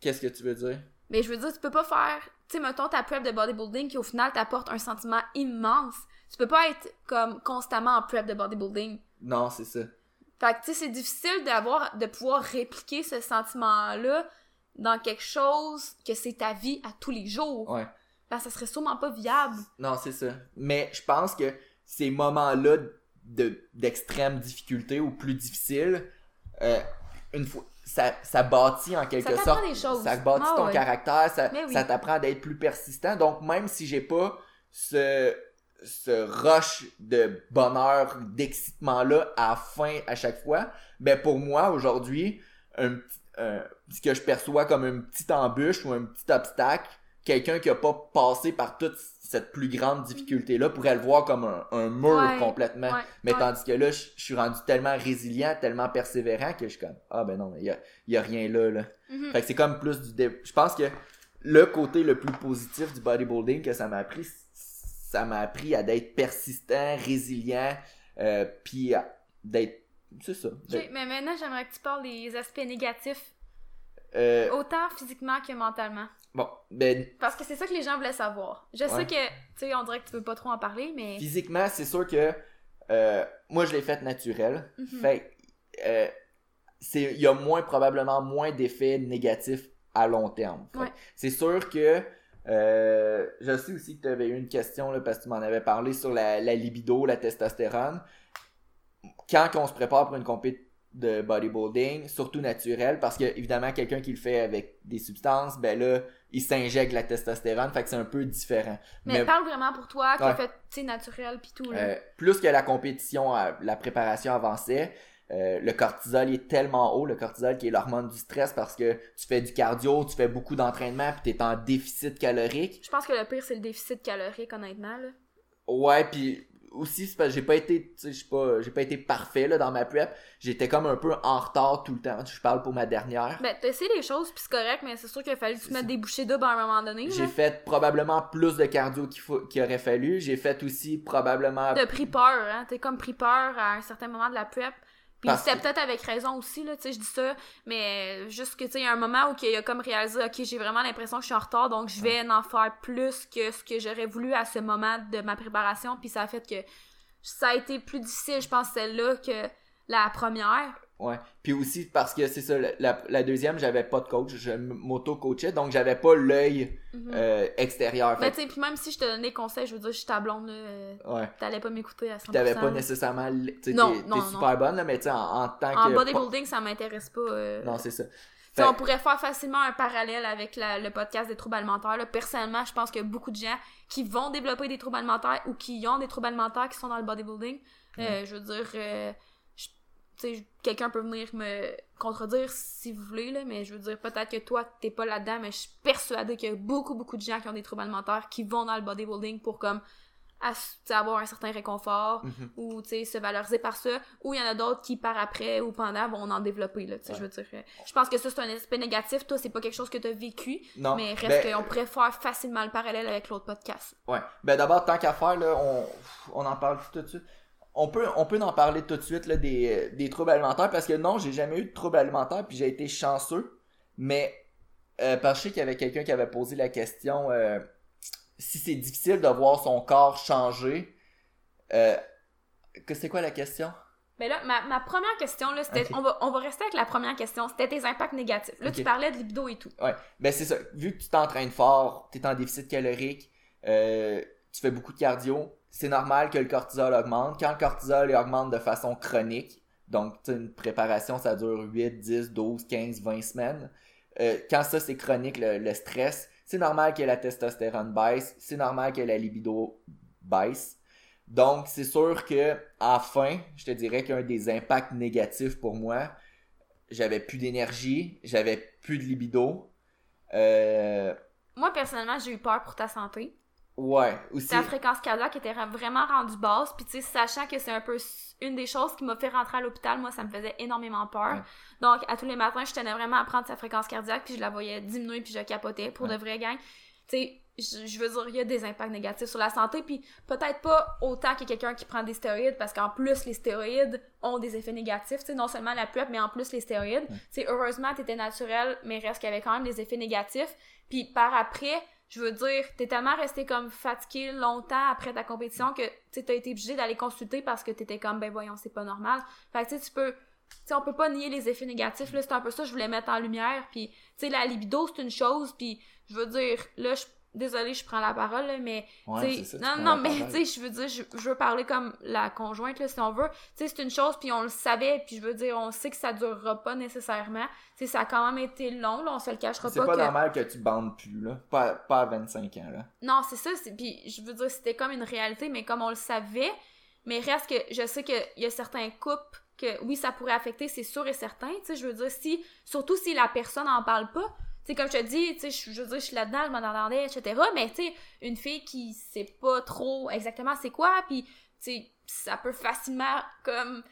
qu'est-ce que tu veux dire? Mais je veux dire, tu peux pas faire, tu sais, mettons ta prep de bodybuilding qui au final t'apporte un sentiment immense. Tu peux pas être comme constamment en prep de bodybuilding. Non, c'est ça. Fait que tu sais, c'est difficile d'avoir, de pouvoir répliquer ce sentiment-là dans quelque chose que c'est ta vie à tous les jours. Ouais. Parce que ça serait sûrement pas viable. Non, c'est ça. Mais je pense que ces moments-là de d'extrême difficulté ou plus difficiles, euh, une fois ça, ça bâtit en quelque Ça sorte des choses. ça bâtit Ah ton ouais. caractère ça, oui. ça t'apprend d'être plus persistant donc même si j'ai pas ce ce rush de bonheur d'excitement là à fin à chaque fois ben pour moi aujourd'hui un- ce que je perçois comme une petite embûche ou un petit obstacle quelqu'un qui a pas passé par toute cette plus grande difficulté là pourrait le voir comme un, un mur Ouais, complètement Ouais. mais ouais. tandis que là, je je suis rendu tellement résilient, tellement persévérant que je suis comme Ah ben non, il y a, y a rien là. là. Mhm. Fait que c'est comme plus du. dé- Je pense que le côté le plus positif du bodybuilding que ça m'a appris, ça m'a appris à d'être persistant, résilient, euh, puis à- d'être. C'est ça. Mais maintenant, j'aimerais que tu parles des aspects négatifs, euh, autant physiquement que mentalement. Bon, ben, Parce que c'est ça que les gens voulaient savoir. Je sais que, tu sais, on dirait que tu veux pas trop en parler, mais. physiquement, c'est sûr que euh, moi, je l'ai fait naturel. Mhm. Fait euh, c'est il y a moins probablement moins d'effets négatifs à long terme. Ouais. C'est sûr que euh, je sais aussi que tu avais eu une question là, parce que tu m'en avais parlé sur la, la libido, la testostérone. Quand on se prépare pour une compétition de bodybuilding, surtout naturel, parce que évidemment quelqu'un qui le fait avec des substances, ben là, il s'injecte la testostérone, fait que c'est un peu différent. Mais, parle vraiment pour toi, qui Ouais. fait, tu sais, naturel pis tout, là. Euh, plus que la compétition, euh, la préparation avançait, euh, le cortisol est tellement haut, le cortisol qui est l'hormone du stress parce que tu fais du cardio, tu fais beaucoup d'entraînement puis t'es en déficit calorique. Je pense que le pire, c'est le déficit calorique, honnêtement, là. Ouais, puis aussi j'ai pas été, tu sais, j'ai pas, j'ai pas été parfait là dans ma prep. J'étais comme un peu en retard tout le temps. Je parle pour ma dernière. Ben, t'as essayé les choses, pis c'est correct, mais c'est sûr qu'il a fallu tu ça. des bouchées doubles à un moment donné, J'ai fait probablement plus de cardio qu'il faut, qu'il aurait fallu. J'ai fait aussi probablement T'as pris peur, hein. T'es comme pris peur à un certain moment de la prep. Puis c'était que- peut-être avec raison aussi, là, tu sais, je dis ça, mais juste que, tu sais, il y a un moment où il a comme réalisé, ok, j'ai vraiment l'impression que je suis en retard, donc je vais en faire plus que ce que j'aurais voulu à ce moment de ma préparation, puis ça a fait que ça a été plus difficile, je pense, celle-là, que la première. Ouais. Puis aussi parce que c'est ça, la, la deuxième, j'avais pas de coach, je m'auto-coachais, donc j'avais pas l'œil Mhm. euh, extérieur. Mais Fait tu sais, puis même si je te donnais des conseils, je veux dire, je suis ta blonde, euh, que, ouais. t'allais pas m'écouter à 100%. Puis t'avais pas nécessairement. Tu t'es- t'es non. super bonne, là, mais tu sais, en, en tant En que. bodybuilding, ça m'intéresse pas. euh, Non, c'est ça. Fait- on pourrait faire facilement un parallèle avec la- le podcast des troubles alimentaires. Là. Personnellement, je pense a beaucoup de gens qui vont développer des troubles alimentaires ou qui ont des troubles alimentaires qui sont dans le bodybuilding. Euh, je veux dire, euh, je- tu sais, quelqu'un peut venir me contredire si vous voulez, là, mais je veux dire, peut-être que toi, t'es pas là-dedans, mais je suis persuadée qu'il y a beaucoup, beaucoup de gens qui ont des troubles alimentaires qui vont dans le bodybuilding pour comme avoir un certain réconfort Mhm. ou tu sais se valoriser par ça ou il y en a d'autres qui par après ou pendant vont en développer là tu Ouais. je veux dire euh, je pense que ça c'est un aspect négatif toi c'est pas quelque chose que t'as vécu Non. mais reste Ben, qu'on pourrait faire facilement le parallèle avec l'autre podcast Ouais. Ben d'abord, tant qu'à faire, là, on, on en parle tout de suite? On peut, on peut en parler tout de suite là, des, des troubles alimentaires parce que non, j'ai jamais eu de troubles alimentaires puis j'ai été chanceux. Mais euh, parce que je sais qu'il y avait quelqu'un qui avait posé la question euh, si c'est difficile de voir son corps changer. Euh, que c'est quoi la question? mais là ma, ma première question là c'était on va on va rester avec la première question c'était tes impacts négatifs là tu parlais de libido et tout Ouais, ben c'est ça. Vu que tu t'entraînes fort, tu es en déficit calorique, euh, tu fais beaucoup de cardio, c'est normal que le cortisol augmente. Quand le cortisol augmente de façon chronique, donc une préparation ça dure 8, 10, 12, 15, 20 semaines. Euh, quand ça c'est chronique, le, stress, c'est normal que la testostérone baisse, c'est normal que la libido baisse. Donc c'est sûr que à je te dirais qu'un des impacts négatifs pour moi, j'avais plus d'énergie, j'avais plus de libido. Euh, moi personnellement j'ai eu peur pour ta santé ouais, aussi. ta fréquence cardiaque était ra- vraiment rendue basse puis tu sais sachant que c'est un peu une des choses qui m'a fait rentrer à l'hôpital moi ça me faisait énormément peur Ouais. donc à tous les matins je tenais vraiment à prendre sa fréquence cardiaque puis je la voyais diminuer puis je capotais pour Ouais. de vrais gang tu sais je je veux dire il y a des impacts négatifs sur la santé puis peut-être pas autant que quelqu'un qui prend des stéroïdes parce qu'en plus les stéroïdes ont des effets négatifs tu sais non seulement la PrEP mais en plus les stéroïdes tu sais heureusement t'étais naturel mais reste qu'il y avait quand même des effets négatifs puis par après je veux dire, t'es tellement resté comme fatigué longtemps après ta compétition que tu t'as été obligé d'aller consulter parce que t'étais comme ben voyons c'est pas normal. Fait que tu peux, tu on peut pas nier les effets négatifs là, c'est un peu ça que je voulais mettre en lumière. Puis tu sais la libido c'est une chose puis je veux dire là je désolée je prends la parole là, mais Ouais, c'est ça, non, non, mais tu sais, je veux dire, je, je veux parler comme la conjointe, là, si on veut. Tu sais, c'est une chose, puis on le savait, puis je veux dire, on sait que ça durera pas nécessairement. Tu sais, ça a quand même été long, là, on se le cachera C'est pas. pas que... normal que tu bandes plus, là. Pas, pas à 25 ans, là. Non, c'est ça, c'est... puis je veux dire, c'était comme une réalité, mais comme on le savait, mais reste que je sais qu'il y a certains couples que, oui, ça pourrait affecter, c'est sûr et certain, tu sais, je veux dire, si, surtout si la personne en parle pas, sais, comme je te dis, tu sais, je veux dire, je suis là-dedans, je m'en entendais, etc., mais une fille qui sait pas trop exactement c'est quoi, puis tu ça peut facilement, comme,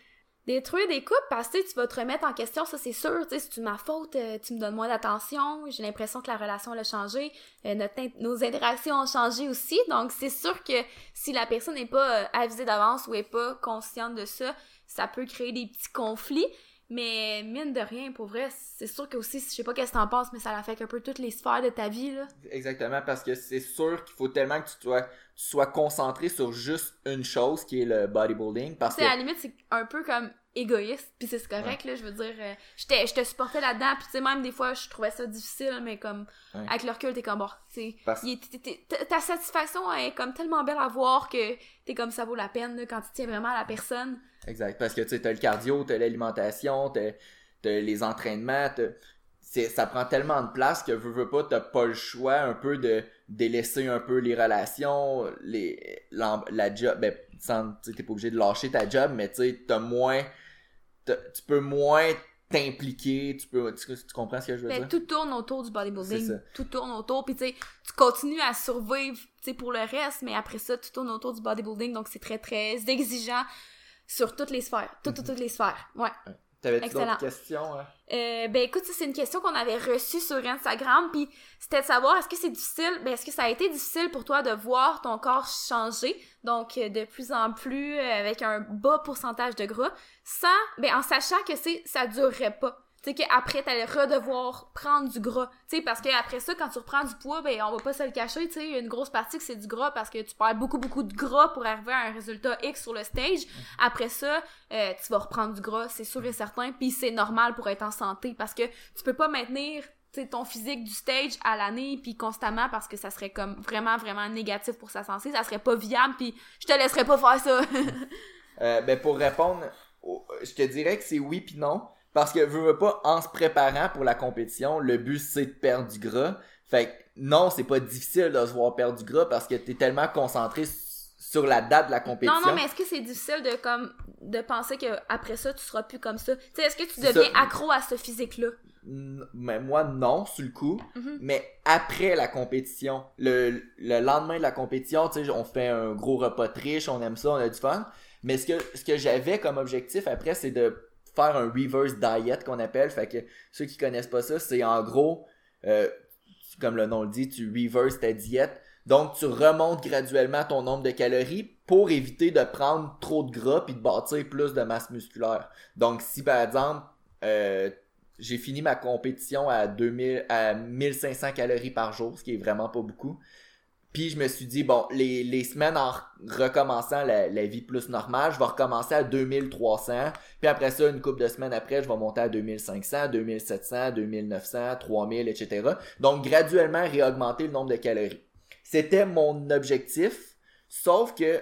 détruire des couples parce que tu vas te remettre en question, ça c'est sûr, tu sais, c'est ma faute, euh, tu me donnes moins d'attention, j'ai l'impression que la relation a changé, euh, nos interactions ont changé aussi, donc c'est sûr que si la personne n'est pas euh, avisée d'avance ou est pas consciente de ça, ça peut créer des petits conflits, mais mine de rien, pour vrai, c'est sûr que aussi, je sais pas qu'est-ce que t'en penses, mais ça affecte un peu toutes les sphères de ta vie, là. Exactement, parce que c'est sûr qu'il faut tellement que tu sois, tu sois concentré sur juste une chose qui est le bodybuilding. Parce que. à la limite, c'est un peu comme égoïste, puis c'est correct, là, je veux dire, euh, je te supportais là-dedans, puis tu sais, même des fois, je trouvais ça difficile, mais comme, Ouais. avec le recul, t'es comme, bon, tu sais, ta- ta satisfaction est comme tellement belle à voir que t'es comme, ça vaut la peine, là, quand tu tiens vraiment à la personne. Exact. Parce que tu sais, t'as le cardio, t'as l'alimentation, t'as, t'as les entraînements, ça prend tellement de place que veux, veux pas, t'as pas le choix un peu de délaisser un peu les relations, les, la job, ben, tu t'es pas obligé de lâcher ta job, mais tu sais, t'as moins, tu peux moins t'impliquer, tu peux, tu, tu comprends ce que je veux Ben, dire? tout tourne autour du bodybuilding. Tout tourne autour. Puis, tu tu continues à survivre, tu pour le reste, mais après ça, tout tourne autour du bodybuilding. Donc, c'est très, très exigeant sur toutes les sphères. Toutes, toutes, toutes les sphères. Ouais. T'avais-tu d'autres questions? hein? Euh, ben, écoute, ça, c'est une question qu'on avait reçue sur Instagram. Puis, c'était de savoir, est-ce que c'est difficile, ben, est-ce que ça a été difficile pour toi de voir ton corps changer? Donc, euh, de plus en plus, euh, avec un bas pourcentage de gras, sans, ben, en sachant que c'est, ça durerait pas. Tu sais, qu'après, t'allais redevoir prendre du gras. Tu sais, parce que après ça, quand tu reprends du poids, ben, on va pas se le cacher, tu sais, une grosse partie que c'est du gras parce que tu perds beaucoup, beaucoup de gras pour arriver à un résultat X sur le stage. Après ça, euh, tu vas reprendre du gras, c'est sûr et certain, puis c'est normal pour être en santé parce que tu peux pas maintenir ton physique du stage à l'année puis constamment parce que ça serait comme vraiment vraiment négatif pour sa santé, ça serait pas viable puis je te laisserais pas faire ça. Euh, ben pour répondre, je te dirais que c'est oui puis non. Parce que veux, veux pas, en se préparant pour la compétition, le but c'est de perdre du gras. Fait que non, c'est pas difficile de se voir perdre du gras parce que t'es tellement concentré sur la date de la compétition. Non, non, mais est-ce que c'est difficile de comme de penser que après ça tu seras plus comme ça? Tu sais, est-ce que tu deviens ça. accro à ce physique-là? Mais moi, non, sur le coup. Mhm. Mais après la compétition, le, le lendemain de la compétition, tu sais, on fait un gros repas de riche, on aime ça, on a du fun. Mais ce que, ce que j'avais comme objectif après, c'est de faire un reverse diet qu'on appelle. Fait que ceux qui connaissent pas ça, c'est en gros, euh, comme le nom le dit, tu reverse ta diète. Donc, tu remontes graduellement ton nombre de calories pour éviter de prendre trop de gras puis de bâtir plus de masse musculaire. Donc, si par exemple, euh, j'ai fini ma compétition à 2000 à 1500 calories par jour, ce qui est vraiment pas beaucoup. Puis je me suis dit bon, les, semaines en recommençant la, la vie plus normale, je vais recommencer à 2300. Puis après ça, une couple de semaines après, je vais monter à 2500, 2700, 2900, 3000, etc. Donc graduellement réaugmenter le nombre de calories. C'était mon objectif, sauf que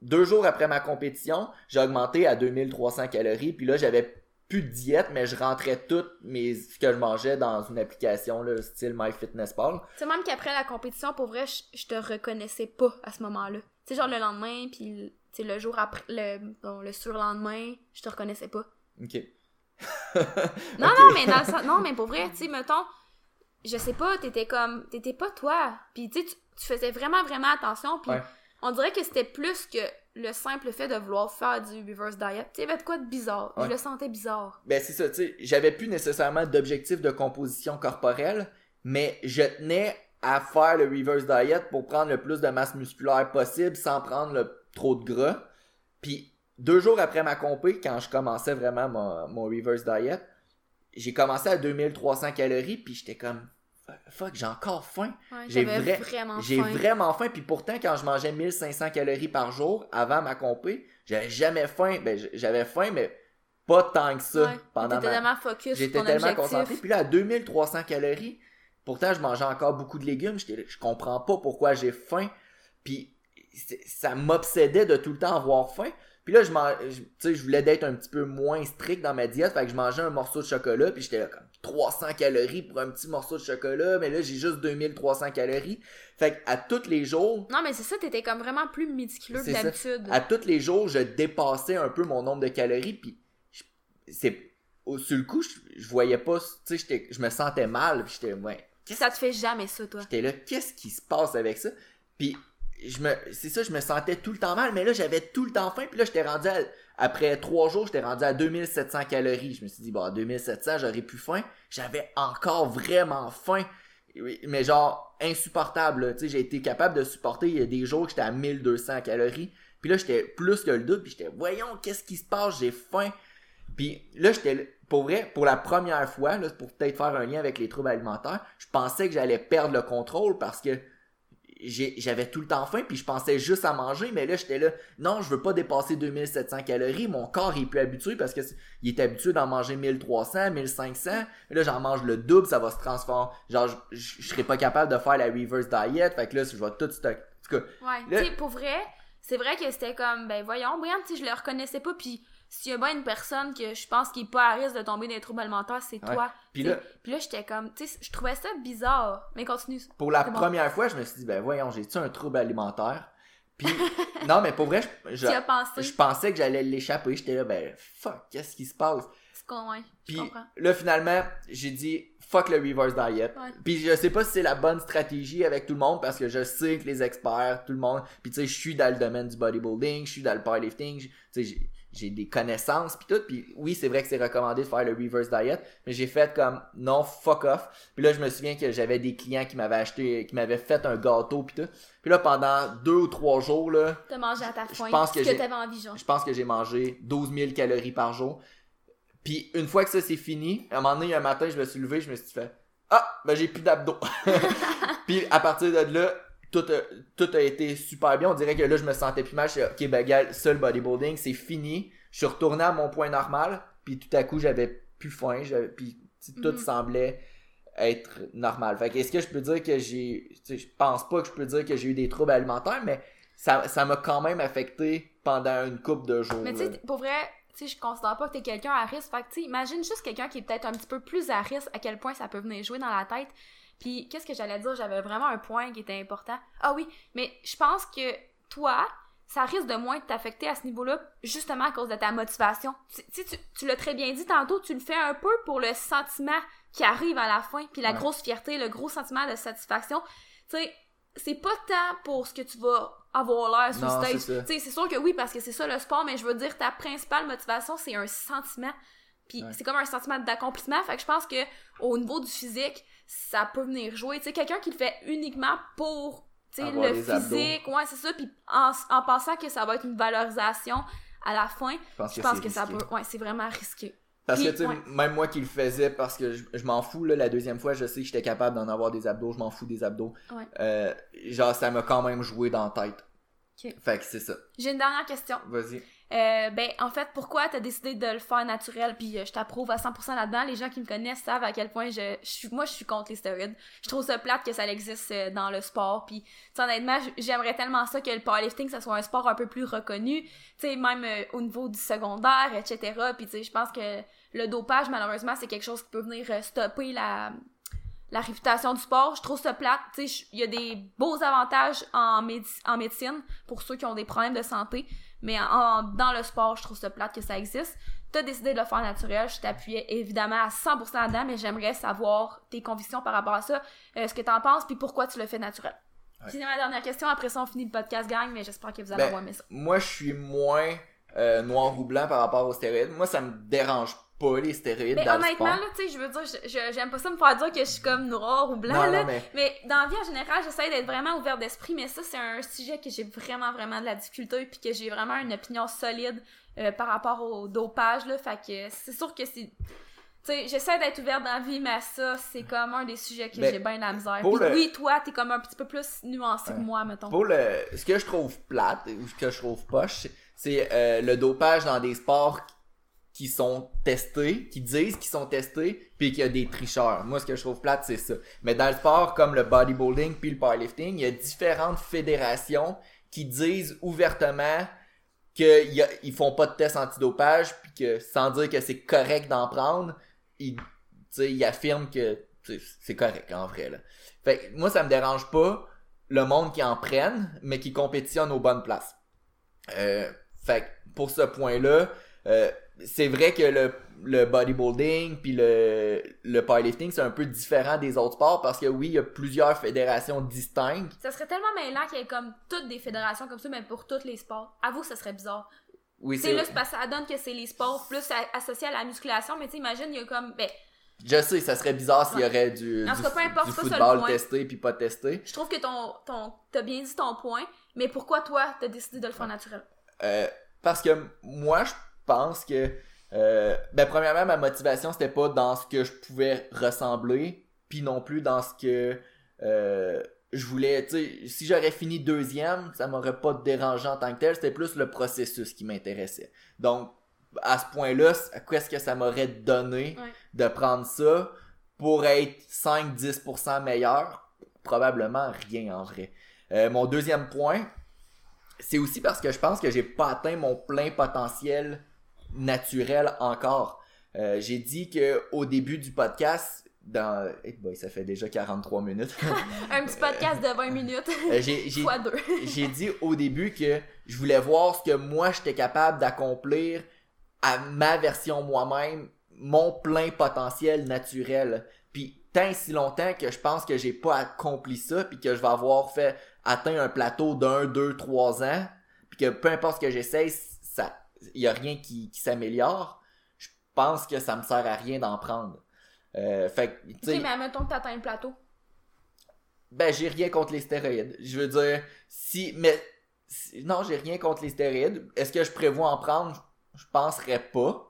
deux jours après ma compétition, j'ai augmenté à 2300 calories. Puis là, j'avais plus de diète, mais je rentrais tout mes, ce que je mangeais dans une application, là, style MyFitnessPal. Tu sais, même qu'après la compétition, pour vrai, je, je te reconnaissais pas à ce moment-là. Tu sais, genre le lendemain, puis le jour après, le, bon, le surlendemain, je te reconnaissais pas. Ok. Non, non, mais dans le sens- non, mais pour vrai, tu sais, mettons, je sais pas, t'étais comme, t'étais pas toi. Puis tu sais, tu- tu faisais vraiment, vraiment attention. Puis Ouais. on dirait que c'était plus que le simple fait de vouloir faire du reverse diet. Tu sais, de quoi de bizarre. Ouais. Je le sentais bizarre. Ben c'est ça, tu sais, j'avais plus nécessairement d'objectif de composition corporelle, mais je tenais à faire le reverse diet pour prendre le plus de masse musculaire possible sans prendre le, trop de gras. Puis deux jours après ma compé, quand je commençais vraiment mon, mon reverse diet, j'ai commencé à 2300 calories, puis j'étais comme fuck, j'ai encore faim. Ouais, J'ai j'avais vrai- vraiment J'ai faim. vraiment faim, puis pourtant, quand je mangeais 1500 calories par jour avant ma compé, j'avais jamais faim. Ben, j'avais faim, mais pas tant que ça Ouais. pendant ma... tellement focus J'étais tellement objectif. concentré. Puis là, à 2300 calories, pourtant, je mangeais encore beaucoup de légumes. Là, Je comprends pas pourquoi j'ai faim. Puis ça m'obsédait de tout le temps avoir faim. Puis là, je, je- je voulais d'être un petit peu moins strict dans ma diète. Fait que je mangeais un morceau de chocolat. Puis j'étais là comme 300 calories pour un petit morceau de chocolat. Mais là, j'ai juste 2300 calories. Fait que à tous les jours, Non, mais c'est ça, t'étais comme vraiment plus méticuleux que d'habitude. à tous les jours, je dépassais un peu mon nombre de calories, puis c'est au- sur le coup, je, je voyais pas, tu sais, je me sentais mal, puis j'étais ouais, Ça te fait jamais ça, toi. j'étais là, qu'est-ce qui se passe avec ça? Puis je me, c'est ça, je me sentais tout le temps mal, mais là j'avais tout le temps faim, puis là j'étais rendu à- après trois jours, j'étais rendu à 2700 calories. Je me suis dit bon, à 2700, j'aurais plus faim. J'avais encore vraiment faim. Mais genre insupportable, tu sais, j'ai été capable de supporter, il y a des jours que j'étais à 1200 calories. Puis là, j'étais plus que le double, puis j'étais, voyons, qu'est-ce qui se passe, j'ai faim. Puis là, j'étais, pour vrai, pour la première fois, là, pour peut-être faire un lien avec les troubles alimentaires, je pensais que j'allais perdre le contrôle parce que j'avais tout le temps faim, puis je pensais juste à manger, mais là, j'étais là, non, je veux pas dépasser 2700 calories, mon corps est plus habitué parce que c'est- il est habitué d'en manger 1300, 1500, mais là, j'en mange le double, ça va se transformer, genre, je, serais pas capable de faire la reverse diet, fait que là, je vais tout stock. En tout cas, Ouais, Là- tu sais, pour vrai, c'est vrai que c'était comme, ben voyons, Brian, tu sais, je le reconnaissais pas, puis s'il y a bien une personne que je pense qui est pas à risque de tomber dans les troubles alimentaires, c'est Ouais. toi. Puis là- puis là, j'étais comme, tu sais, je trouvais ça bizarre, mais continue. pour la bon. première fois, je me suis dit, ben voyons, j'ai-tu un trouble alimentaire? Puis, non, mais pour vrai, je, je, pensé, je pensais que j'allais l'échapper, j'étais là, ben fuck, qu'est-ce qui se passe? c'est con, ouais, Puis là, finalement, j'ai dit fuck le reverse diet. Ouais. Puis je sais pas si c'est la bonne stratégie avec tout le monde parce que je sais que les experts, tout le monde, puis tu sais, je suis dans le domaine du bodybuilding, je suis dans le powerlifting, tu sais, j'ai- des connaissances puis tout puis oui c'est vrai que c'est recommandé de faire le reverse diet mais j'ai fait comme non fuck off puis là je me souviens que j'avais des clients qui m'avaient acheté qui m'avaient fait un gâteau puis tout puis là pendant deux ou trois jours là T'as mangé à ta je faim, pense ce que que t'avais envie, genre. je pense que j'ai mangé 12 000 calories par jour. Puis une fois que ça c'est fini, à un moment donné, un matin, je me suis levé, je me suis fait Ah, ben j'ai plus d'abdos. Puis à partir de là, tout a, tout a été super bien. On dirait que là, je me sentais plus mal. Je suis ok, ben le bodybuilding, c'est fini. Je suis retourné à mon point normal. Puis tout à coup, j'avais plus faim. Puis tout Mhm. semblait être normal. Fait que est-ce que je peux dire que j'ai. Je pense pas que je peux dire que j'ai eu des troubles alimentaires, mais ça ça m'a quand même affecté pendant une couple de jours. Mais tu sais, pour vrai, tu sais, je considère pas que t'es quelqu'un à risque. Fait que, tu imagine juste quelqu'un qui est peut-être un petit peu plus à risque, à quel point ça peut venir jouer dans la tête. Puis, qu'est-ce que j'allais dire? J'avais vraiment un point qui était important. Ah oui, mais je pense que toi, ça risque de moins t'affecter à ce niveau-là, justement à cause de ta motivation. Tu, tu, tu, tu l'as très bien dit tantôt, tu le fais un peu pour le sentiment qui arrive à la fin, puis la Ouais. grosse fierté, le gros sentiment de satisfaction. Tu sais, c'est pas tant pour ce que tu vas avoir l'air sur Non, stage. ça. Tu sais, c'est sûr que oui, parce que c'est ça le sport, mais je veux dire, ta principale motivation, c'est un sentiment. Puis Ouais. c'est comme un sentiment d'accomplissement. Fait que je pense que au niveau du physique, ça peut venir jouer. Tu sais, quelqu'un qui le fait uniquement pour le abdos. physique, ouais, c'est ça. Puis en, en pensant que ça va être une valorisation à la fin, Je pense je que pense c'est que ça peut. Ouais, c'est vraiment risqué. Parce que, tu sais, ouais. même moi qui le faisais, parce que je, je m'en fous, là, la deuxième fois, je sais que j'étais capable d'en avoir des abdos, je m'en fous des abdos. Ouais. Euh, genre, ça m'a quand même joué dans la tête. Fait que c'est ça. J'ai une dernière question. Vas-y. Euh, ben, en fait, pourquoi t'as décidé de le faire naturel? Puis euh, je t'approuve à 100% là-dedans? Les gens qui me connaissent savent à quel point je, suis, moi, je suis contre les stéroïdes. Je trouve ça plate que ça existe euh, dans le sport. Puis, honnêtement, j'aimerais tellement ça que le powerlifting, ça soit un sport un peu plus reconnu. Tu même au niveau du secondaire, etc. Puis, tu sais, je pense que le dopage, malheureusement, c'est quelque chose qui peut venir stopper la, la réputation du sport. Je trouve ça plate. Il y a des beaux avantages en, en médecine pour ceux qui ont des problèmes de santé. Mais en, dans le sport, je trouve ça plate que ça existe. T'as décidé de le faire naturel, je t'appuyais évidemment à 100% là-dedans, mais j'aimerais savoir tes convictions par rapport à ça, euh, ce que t'en penses, puis pourquoi tu le fais naturel. Ouais. C'est ma dernière question, après ça on finit le podcast gang, mais j'espère que vous allez Ben, avoir aimé ça. Moi, je suis moins euh, noir ou blanc par rapport aux stéroïdes. Moi, ça me dérange pas, les stéroïdes Mais dans le honnêtement, sport. là, tu sais, je veux dire, j'aime pas ça me faire dire que je suis comme noir ou blanc, non, là. non, mais Mais dans la vie en général, j'essaie d'être vraiment ouvert d'esprit, mais ça, c'est un sujet que j'ai vraiment, vraiment de la difficulté, puis que j'ai vraiment une opinion solide euh, par rapport au dopage, là. Fait que c'est sûr que c'est. Tu sais, j'essaie d'être ouvert dans la vie, mais ça, c'est comme un des sujets que Mais j'ai bien de la misère. Puis le- oui, toi, t'es comme un petit peu plus nuancé que moi, mettons. pour le, ce que je trouve plate, ou ce que je trouve poche, c'est euh, le dopage dans des sports qui sont testés, qui disent qu'ils sont testés, puis qu'il y a des tricheurs. Moi, ce que je trouve plate, c'est ça. Mais dans le sport comme le bodybuilding puis le powerlifting, il y a différentes fédérations qui disent ouvertement qu'ils font pas de tests antidopage, puis que sans dire que c'est correct d'en prendre, ils, ils affirment que c'est correct en vrai. Là. Fait moi, ça me dérange pas le monde qui en prenne, mais qui compétitionne aux bonnes places. Euh, fait que pour ce point-là, euh, c'est vrai que le, le bodybuilding puis le, le powerlifting, c'est un peu différent des autres sports parce que oui, il y a plusieurs fédérations distinctes. Ça serait tellement mêlant qu'il y ait comme toutes des fédérations comme ça, mais pour tous les sports. Avoue, ça serait bizarre. Oui, c'est là, parce que ça donne que c'est les sports plus associés à la musculation, mais tu sais, imagine, il y a comme. Ben, Je sais, ça serait bizarre s'il y aurait du, En du, peu importe, du pas football testé puis pas testé. Je trouve que ton, ton, t'as bien dit ton point, mais pourquoi toi, t'as décidé de le faire naturel? Euh, parce que moi, je pense que, euh, ben, premièrement, ma motivation, c'était pas dans ce que je pouvais ressembler, puis non plus dans ce que euh, je voulais. Tu si j'aurais fini deuxième, ça m'aurait pas dérangé en tant que tel, c'était plus le processus qui m'intéressait. Donc, à ce point-là, qu'est-ce que ça m'aurait donné Ouais. de prendre ça pour être 5-10% meilleur? Probablement rien en vrai. Euh, mon deuxième point, c'est aussi parce que je pense que j'ai pas atteint mon plein potentiel naturel encore. Euh, j'ai dit que au début du podcast, dans, eh boy, ça fait déjà 43 minutes. Un petit podcast de 20 minutes, Euh, j'ai, j'ai, fois deux. j'ai dit au début que je voulais voir ce que moi j'étais capable d'accomplir à ma version moi-même, mon plein potentiel naturel. Puis tant et si longtemps que je pense que j'ai pas accompli ça, puis que je vais avoir fait atteint un plateau d'un, deux, trois ans, puis que peu importe ce que j'essaye, ça, y a rien qui, qui s'améliore. Je pense que ça me sert à rien d'en prendre. Euh, fait que, tu sais, Ok, mais admettons que t'atteins le plateau. ben, j'ai rien contre les stéroïdes. Je veux dire, si, mais, si- non, j'ai rien contre les stéroïdes. Est-ce que je prévois en prendre? Je penserais pas.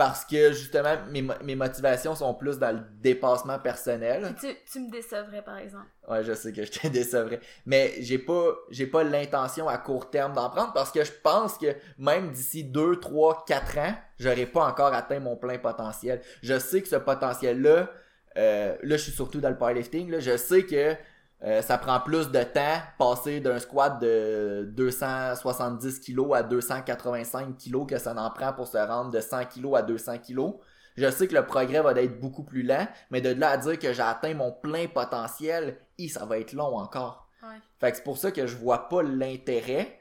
Parce que, justement, mes, mes motivations sont plus dans le dépassement personnel. Tu, tu me décevrais, par exemple. Ouais, je sais que je te décevrais. Mais j'ai pas, j'ai pas l'intention à court terme d'en prendre parce que je pense que même d'ici 2, 3, 4 ans, j'aurai pas encore atteint mon plein potentiel. Je sais que ce potentiel-là, euh, là, je suis surtout dans le powerlifting, là, je sais que euh, ça prend plus de temps passer d'un squat de 270 kg à 285 kg que ça en prend pour se rendre de 100 kg à 200 kg. Je sais que le progrès va être beaucoup plus lent, mais de là à dire que j'ai atteint mon plein potentiel, hi, ça va être long encore. Ouais. Fait que c'est pour ça que je vois pas l'intérêt.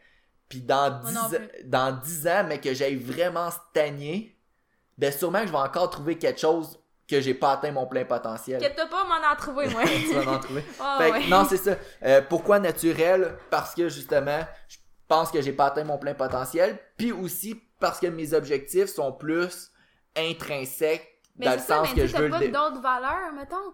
puis dans Moi 10, non ans- dans 10 ans, mais que j'aille vraiment stagné, ben sûrement que je vais encore trouver quelque chose que j'ai pas atteint mon plein potentiel. Que t'as pas m'en en trouver, moi. tu vas en trouver. Ah, Fait que, ouais. Non, c'est ça. Euh, pourquoi naturel? Parce que justement, je pense que j'ai pas atteint mon plein potentiel. Puis aussi parce que mes objectifs sont plus intrinsèques Mais dans c'est le ça, sens mais que je veux le pas d'autres valeurs, mettons.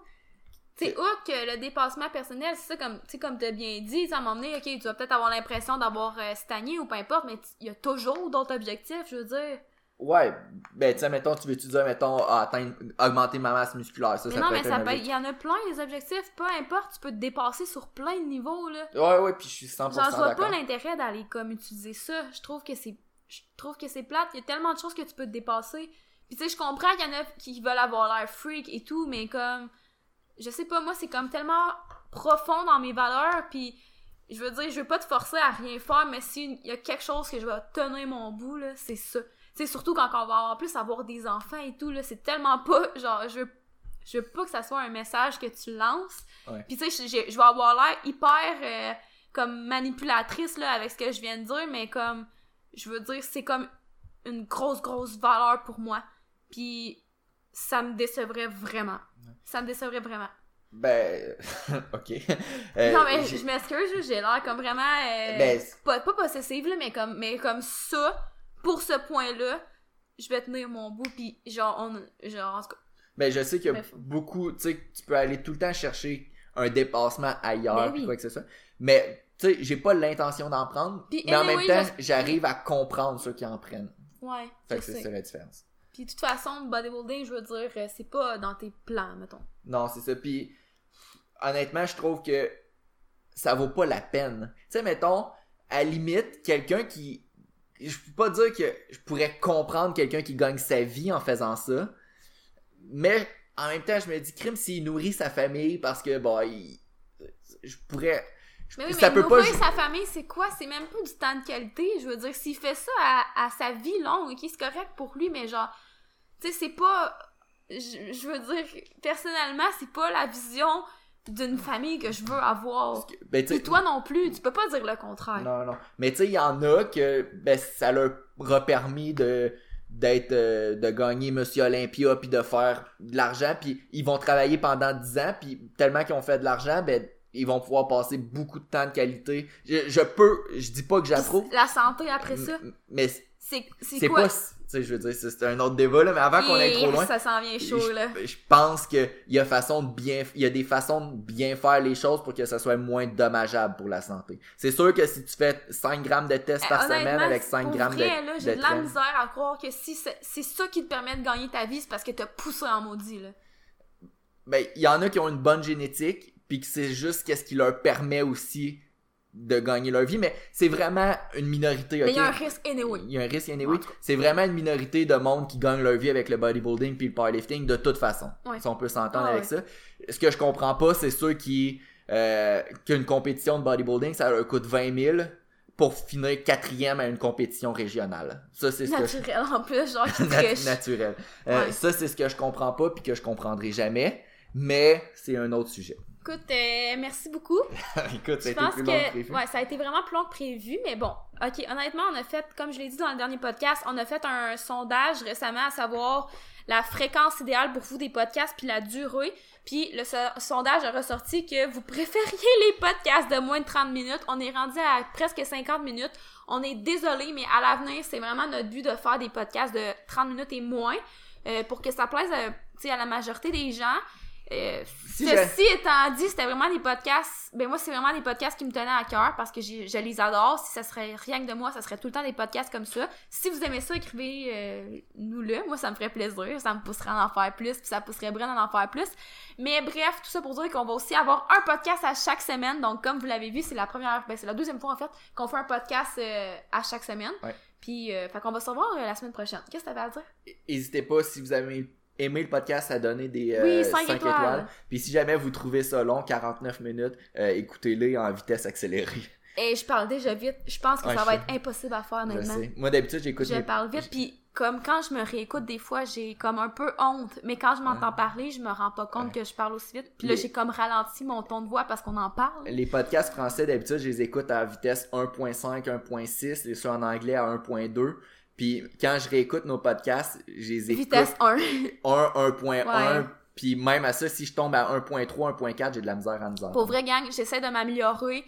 Outre que le dépassement personnel, c'est ça, comme tu comme t'as bien dit, ça m'a emmené, ok, tu vas peut-être avoir l'impression d'avoir euh, stagné ou peu importe, mais il y a toujours d'autres objectifs, je veux dire. Ouais, ben tu sais, mettons, tu veux-tu dire, mettons, ah, atteindre, augmenter ma masse musculaire, ça, mais ça non, peut mais être ça un peut, il y en a plein, les objectifs, peu importe, tu peux te dépasser sur plein de niveaux, là. Ouais, ouais, puis je suis 100% Genre, je vois d'accord. pas l'intérêt d'aller comme utiliser ça. Je trouve que c'est. Je trouve que c'est plate. Il y a tellement de choses que tu peux te dépasser. Puis tu sais, je comprends qu'il y en a qui veulent avoir l'air freak et tout, mais comme. Je sais pas, moi, c'est comme tellement profond dans mes valeurs. Puis je veux dire, je veux pas te forcer à rien faire, mais s'il y a quelque chose que je vais tenir mon bout, là, c'est ça. Sais, surtout quand on va en plus avoir des enfants et tout, là, c'est tellement pas. Genre, je veux. Je veux pas que ça soit un message que tu lances. Ouais. Puis tu sais, je, vais avoir l'air hyper. euh, comme manipulatrice là avec ce que je viens de dire mais comme je veux dire c'est comme une grosse grosse valeur pour moi puis ça me décevrait vraiment ça me décevrait vraiment Ben, ok. Euh, non mais je m'excuse j'ai l'air comme vraiment euh, Ben, pas, pas possessive là mais comme mais comme ça pour ce point là je vais tenir mon bout puis genre on genre en tout cas Ben, je sais qu'il y a Bref. beaucoup, tu sais, tu peux aller tout le temps chercher un dépassement ailleurs, Ben oui. quoi que ce soit. Mais, tu sais, j'ai pas l'intention d'en prendre, mais en même temps, j'arrive à comprendre ceux qui en prennent. ouais Fait je que c'est ça la différence. puis de toute façon bodybuilding je veux dire euh, c'est pas dans tes plans mettons Non, c'est ça. Puis, honnêtement, je trouve que ça vaut pas la peine. Tu sais, mettons, à la limite, quelqu'un qui. Je peux pas dire que je pourrais comprendre quelqu'un qui gagne sa vie en faisant ça. Mais en même temps, je me dis, crime, s'il nourrit sa famille parce que, bon, il. Je pourrais. je- Mais oui, ça mais peut pas. nourrir sa famille, c'est quoi? C'est même pas du temps de qualité. Je veux dire, s'il fait ça à, à sa vie longue, ok, c'est correct pour lui, mais genre, tu sais, c'est pas. Je, je veux dire, personnellement, c'est pas la vision d'une famille que je veux avoir. Ben, sais, Et toi non plus, tu peux pas dire le contraire. Non, non. Mais tu sais, il y en a que ben, ça leur a permis de d'être euh, de gagner Monsieur Olympia puis de faire de l'argent puis ils vont travailler pendant 10 ans puis tellement qu'ils ont fait de l'argent ben ils vont pouvoir passer beaucoup de temps de qualité je, je peux je dis pas que j'approuve La santé après ça, mais c'est c'est c'est quoi? tu sais je veux dire c'est un autre débat là mais avant qu'on aille trop loin Ça s'en vient chaud, là. je, pense que il y a façon de bien il y a des façons de bien faire les choses pour que ça soit moins dommageable pour la santé. C'est sûr que si tu fais 5 grammes de tests par Eh, semaine honnêtement, avec 5 pour grammes vrai, de, là, j'ai de la misère à croire que si c'est c'est ça qui te permet de gagner ta vie, c'est parce que t'as poussé en maudit, là. ben il y en a qui ont une bonne génétique puis que c'est juste qu'est-ce qui leur permet aussi de gagner leur vie mais c'est vraiment une minorité Mais il y a un risque anyway. il y a un risque anyway. C'est vraiment une minorité de monde qui gagne leur vie avec le bodybuilding puis le powerlifting de toute façon. Ouais. Si on peut s'entendre Ah avec ouais. ça. Ce que je comprends pas, c'est ceux qui euh, qu'une compétition de bodybuilding, ça leur coûte 20 000 pour finir quatrième à une compétition régionale. Ça, c'est ce que je... Naturel en plus, genre qui Nat- triche. naturel. Euh, Ouais. Ça, c'est ce que je comprends pas puis que je comprendrai jamais. Mais c'est un autre sujet. Écoute, euh, merci beaucoup. Écoute, ça a Je été pense plus long que que prévu. ouais, ça a été vraiment plus long que prévu, mais bon. OK, honnêtement, on a fait, comme je l'ai dit dans le dernier podcast, on a fait un sondage récemment à savoir la fréquence idéale pour vous des podcasts puis la durée. Puis le so- sondage a ressorti que vous préfériez les podcasts de moins de 30 minutes. On est rendu à presque 50 minutes. On est désolé, mais à l'avenir, c'est vraiment notre but de faire des podcasts de 30 minutes et moins euh, pour que ça plaise euh, à la majorité des gens. Euh, Si Ceci étant dit, c'était vraiment des podcasts. Ben moi, c'est vraiment des podcasts qui me tenaient à cœur parce que je les adore. Si ça serait rien que de moi, ça serait tout le temps des podcasts comme ça. Si vous aimez ça, écrivez euh, nous le. Moi, ça me ferait plaisir. Ça me pousserait à en faire plus, puis ça pousserait Bren à en faire plus. Mais bref, tout ça pour dire qu'on va aussi avoir un podcast à chaque semaine. Donc, comme vous l'avez vu, c'est la première, ben c'est la deuxième fois en fait qu'on fait un podcast euh, à chaque semaine. Ouais. Puis, euh, fait qu'on va se revoir euh, la semaine prochaine. Qu'est-ce que t'avais à dire? N'hésitez pas si vous avez aimé le podcast à donner des Oui, 5 cinq étoiles. Puis si jamais vous trouvez ça long, 49 minutes, euh, écoutez-les en vitesse accélérée. Et je parle déjà vite. Je pense que Ouais, ça va sais. être impossible à faire, sais. Moi d'habitude j'écoute Je mes... parle vite, puis comme quand je me réécoute des fois, j'ai comme un peu honte, mais quand je m'entends parler, je me rends pas compte que je parle aussi vite. Puis là, Les- j'ai comme ralenti mon ton de voix parce qu'on en parle. Les podcasts français, d'habitude, je les écoute à vitesse 1.5, 1.6, les ceux en anglais à 1.2. Puis quand je réécoute nos podcasts, je les écoute Vitesse 1. 1, 1.1. Ouais. Puis même à ça, si je tombe à 1.3, 1.4, j'ai de la misère à entendre. Pour vrai, gang, j'essaie de m'améliorer.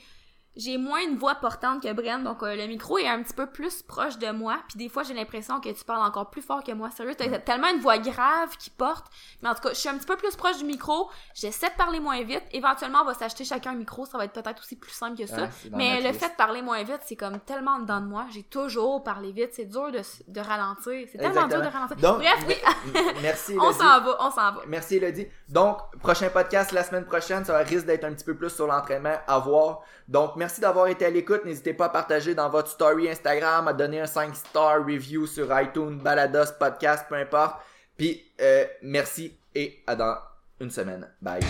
J'ai moins une voix portante que Bren, donc euh, le micro est un petit peu plus proche de moi. Puis des fois, j'ai l'impression que tu parles encore plus fort que moi. Sérieux, t'as tellement une voix grave qui porte. Mais en tout cas, je suis un petit peu plus proche du micro. J'essaie de parler moins vite. Éventuellement, on va s'acheter chacun un micro. Ça va être peut-être aussi plus simple que ça. Ouais, Mais le fait de parler moins vite, c'est comme tellement dedans de moi. J'ai toujours parlé vite. C'est dur de, de ralentir. C'est tellement dur de ralentir. Donc, Bref, oui, merci on s'en va, on s'en va. Merci Elodie. Donc, prochain podcast la semaine prochaine, ça risque d'être un petit peu plus sur l'entraînement à voir. Donc, merci d'avoir été à l'écoute. N'hésitez pas à partager dans votre story Instagram, à donner un 5 star review sur iTunes, Balados, podcast, peu importe. Puis, euh, merci et à dans une semaine. Bye.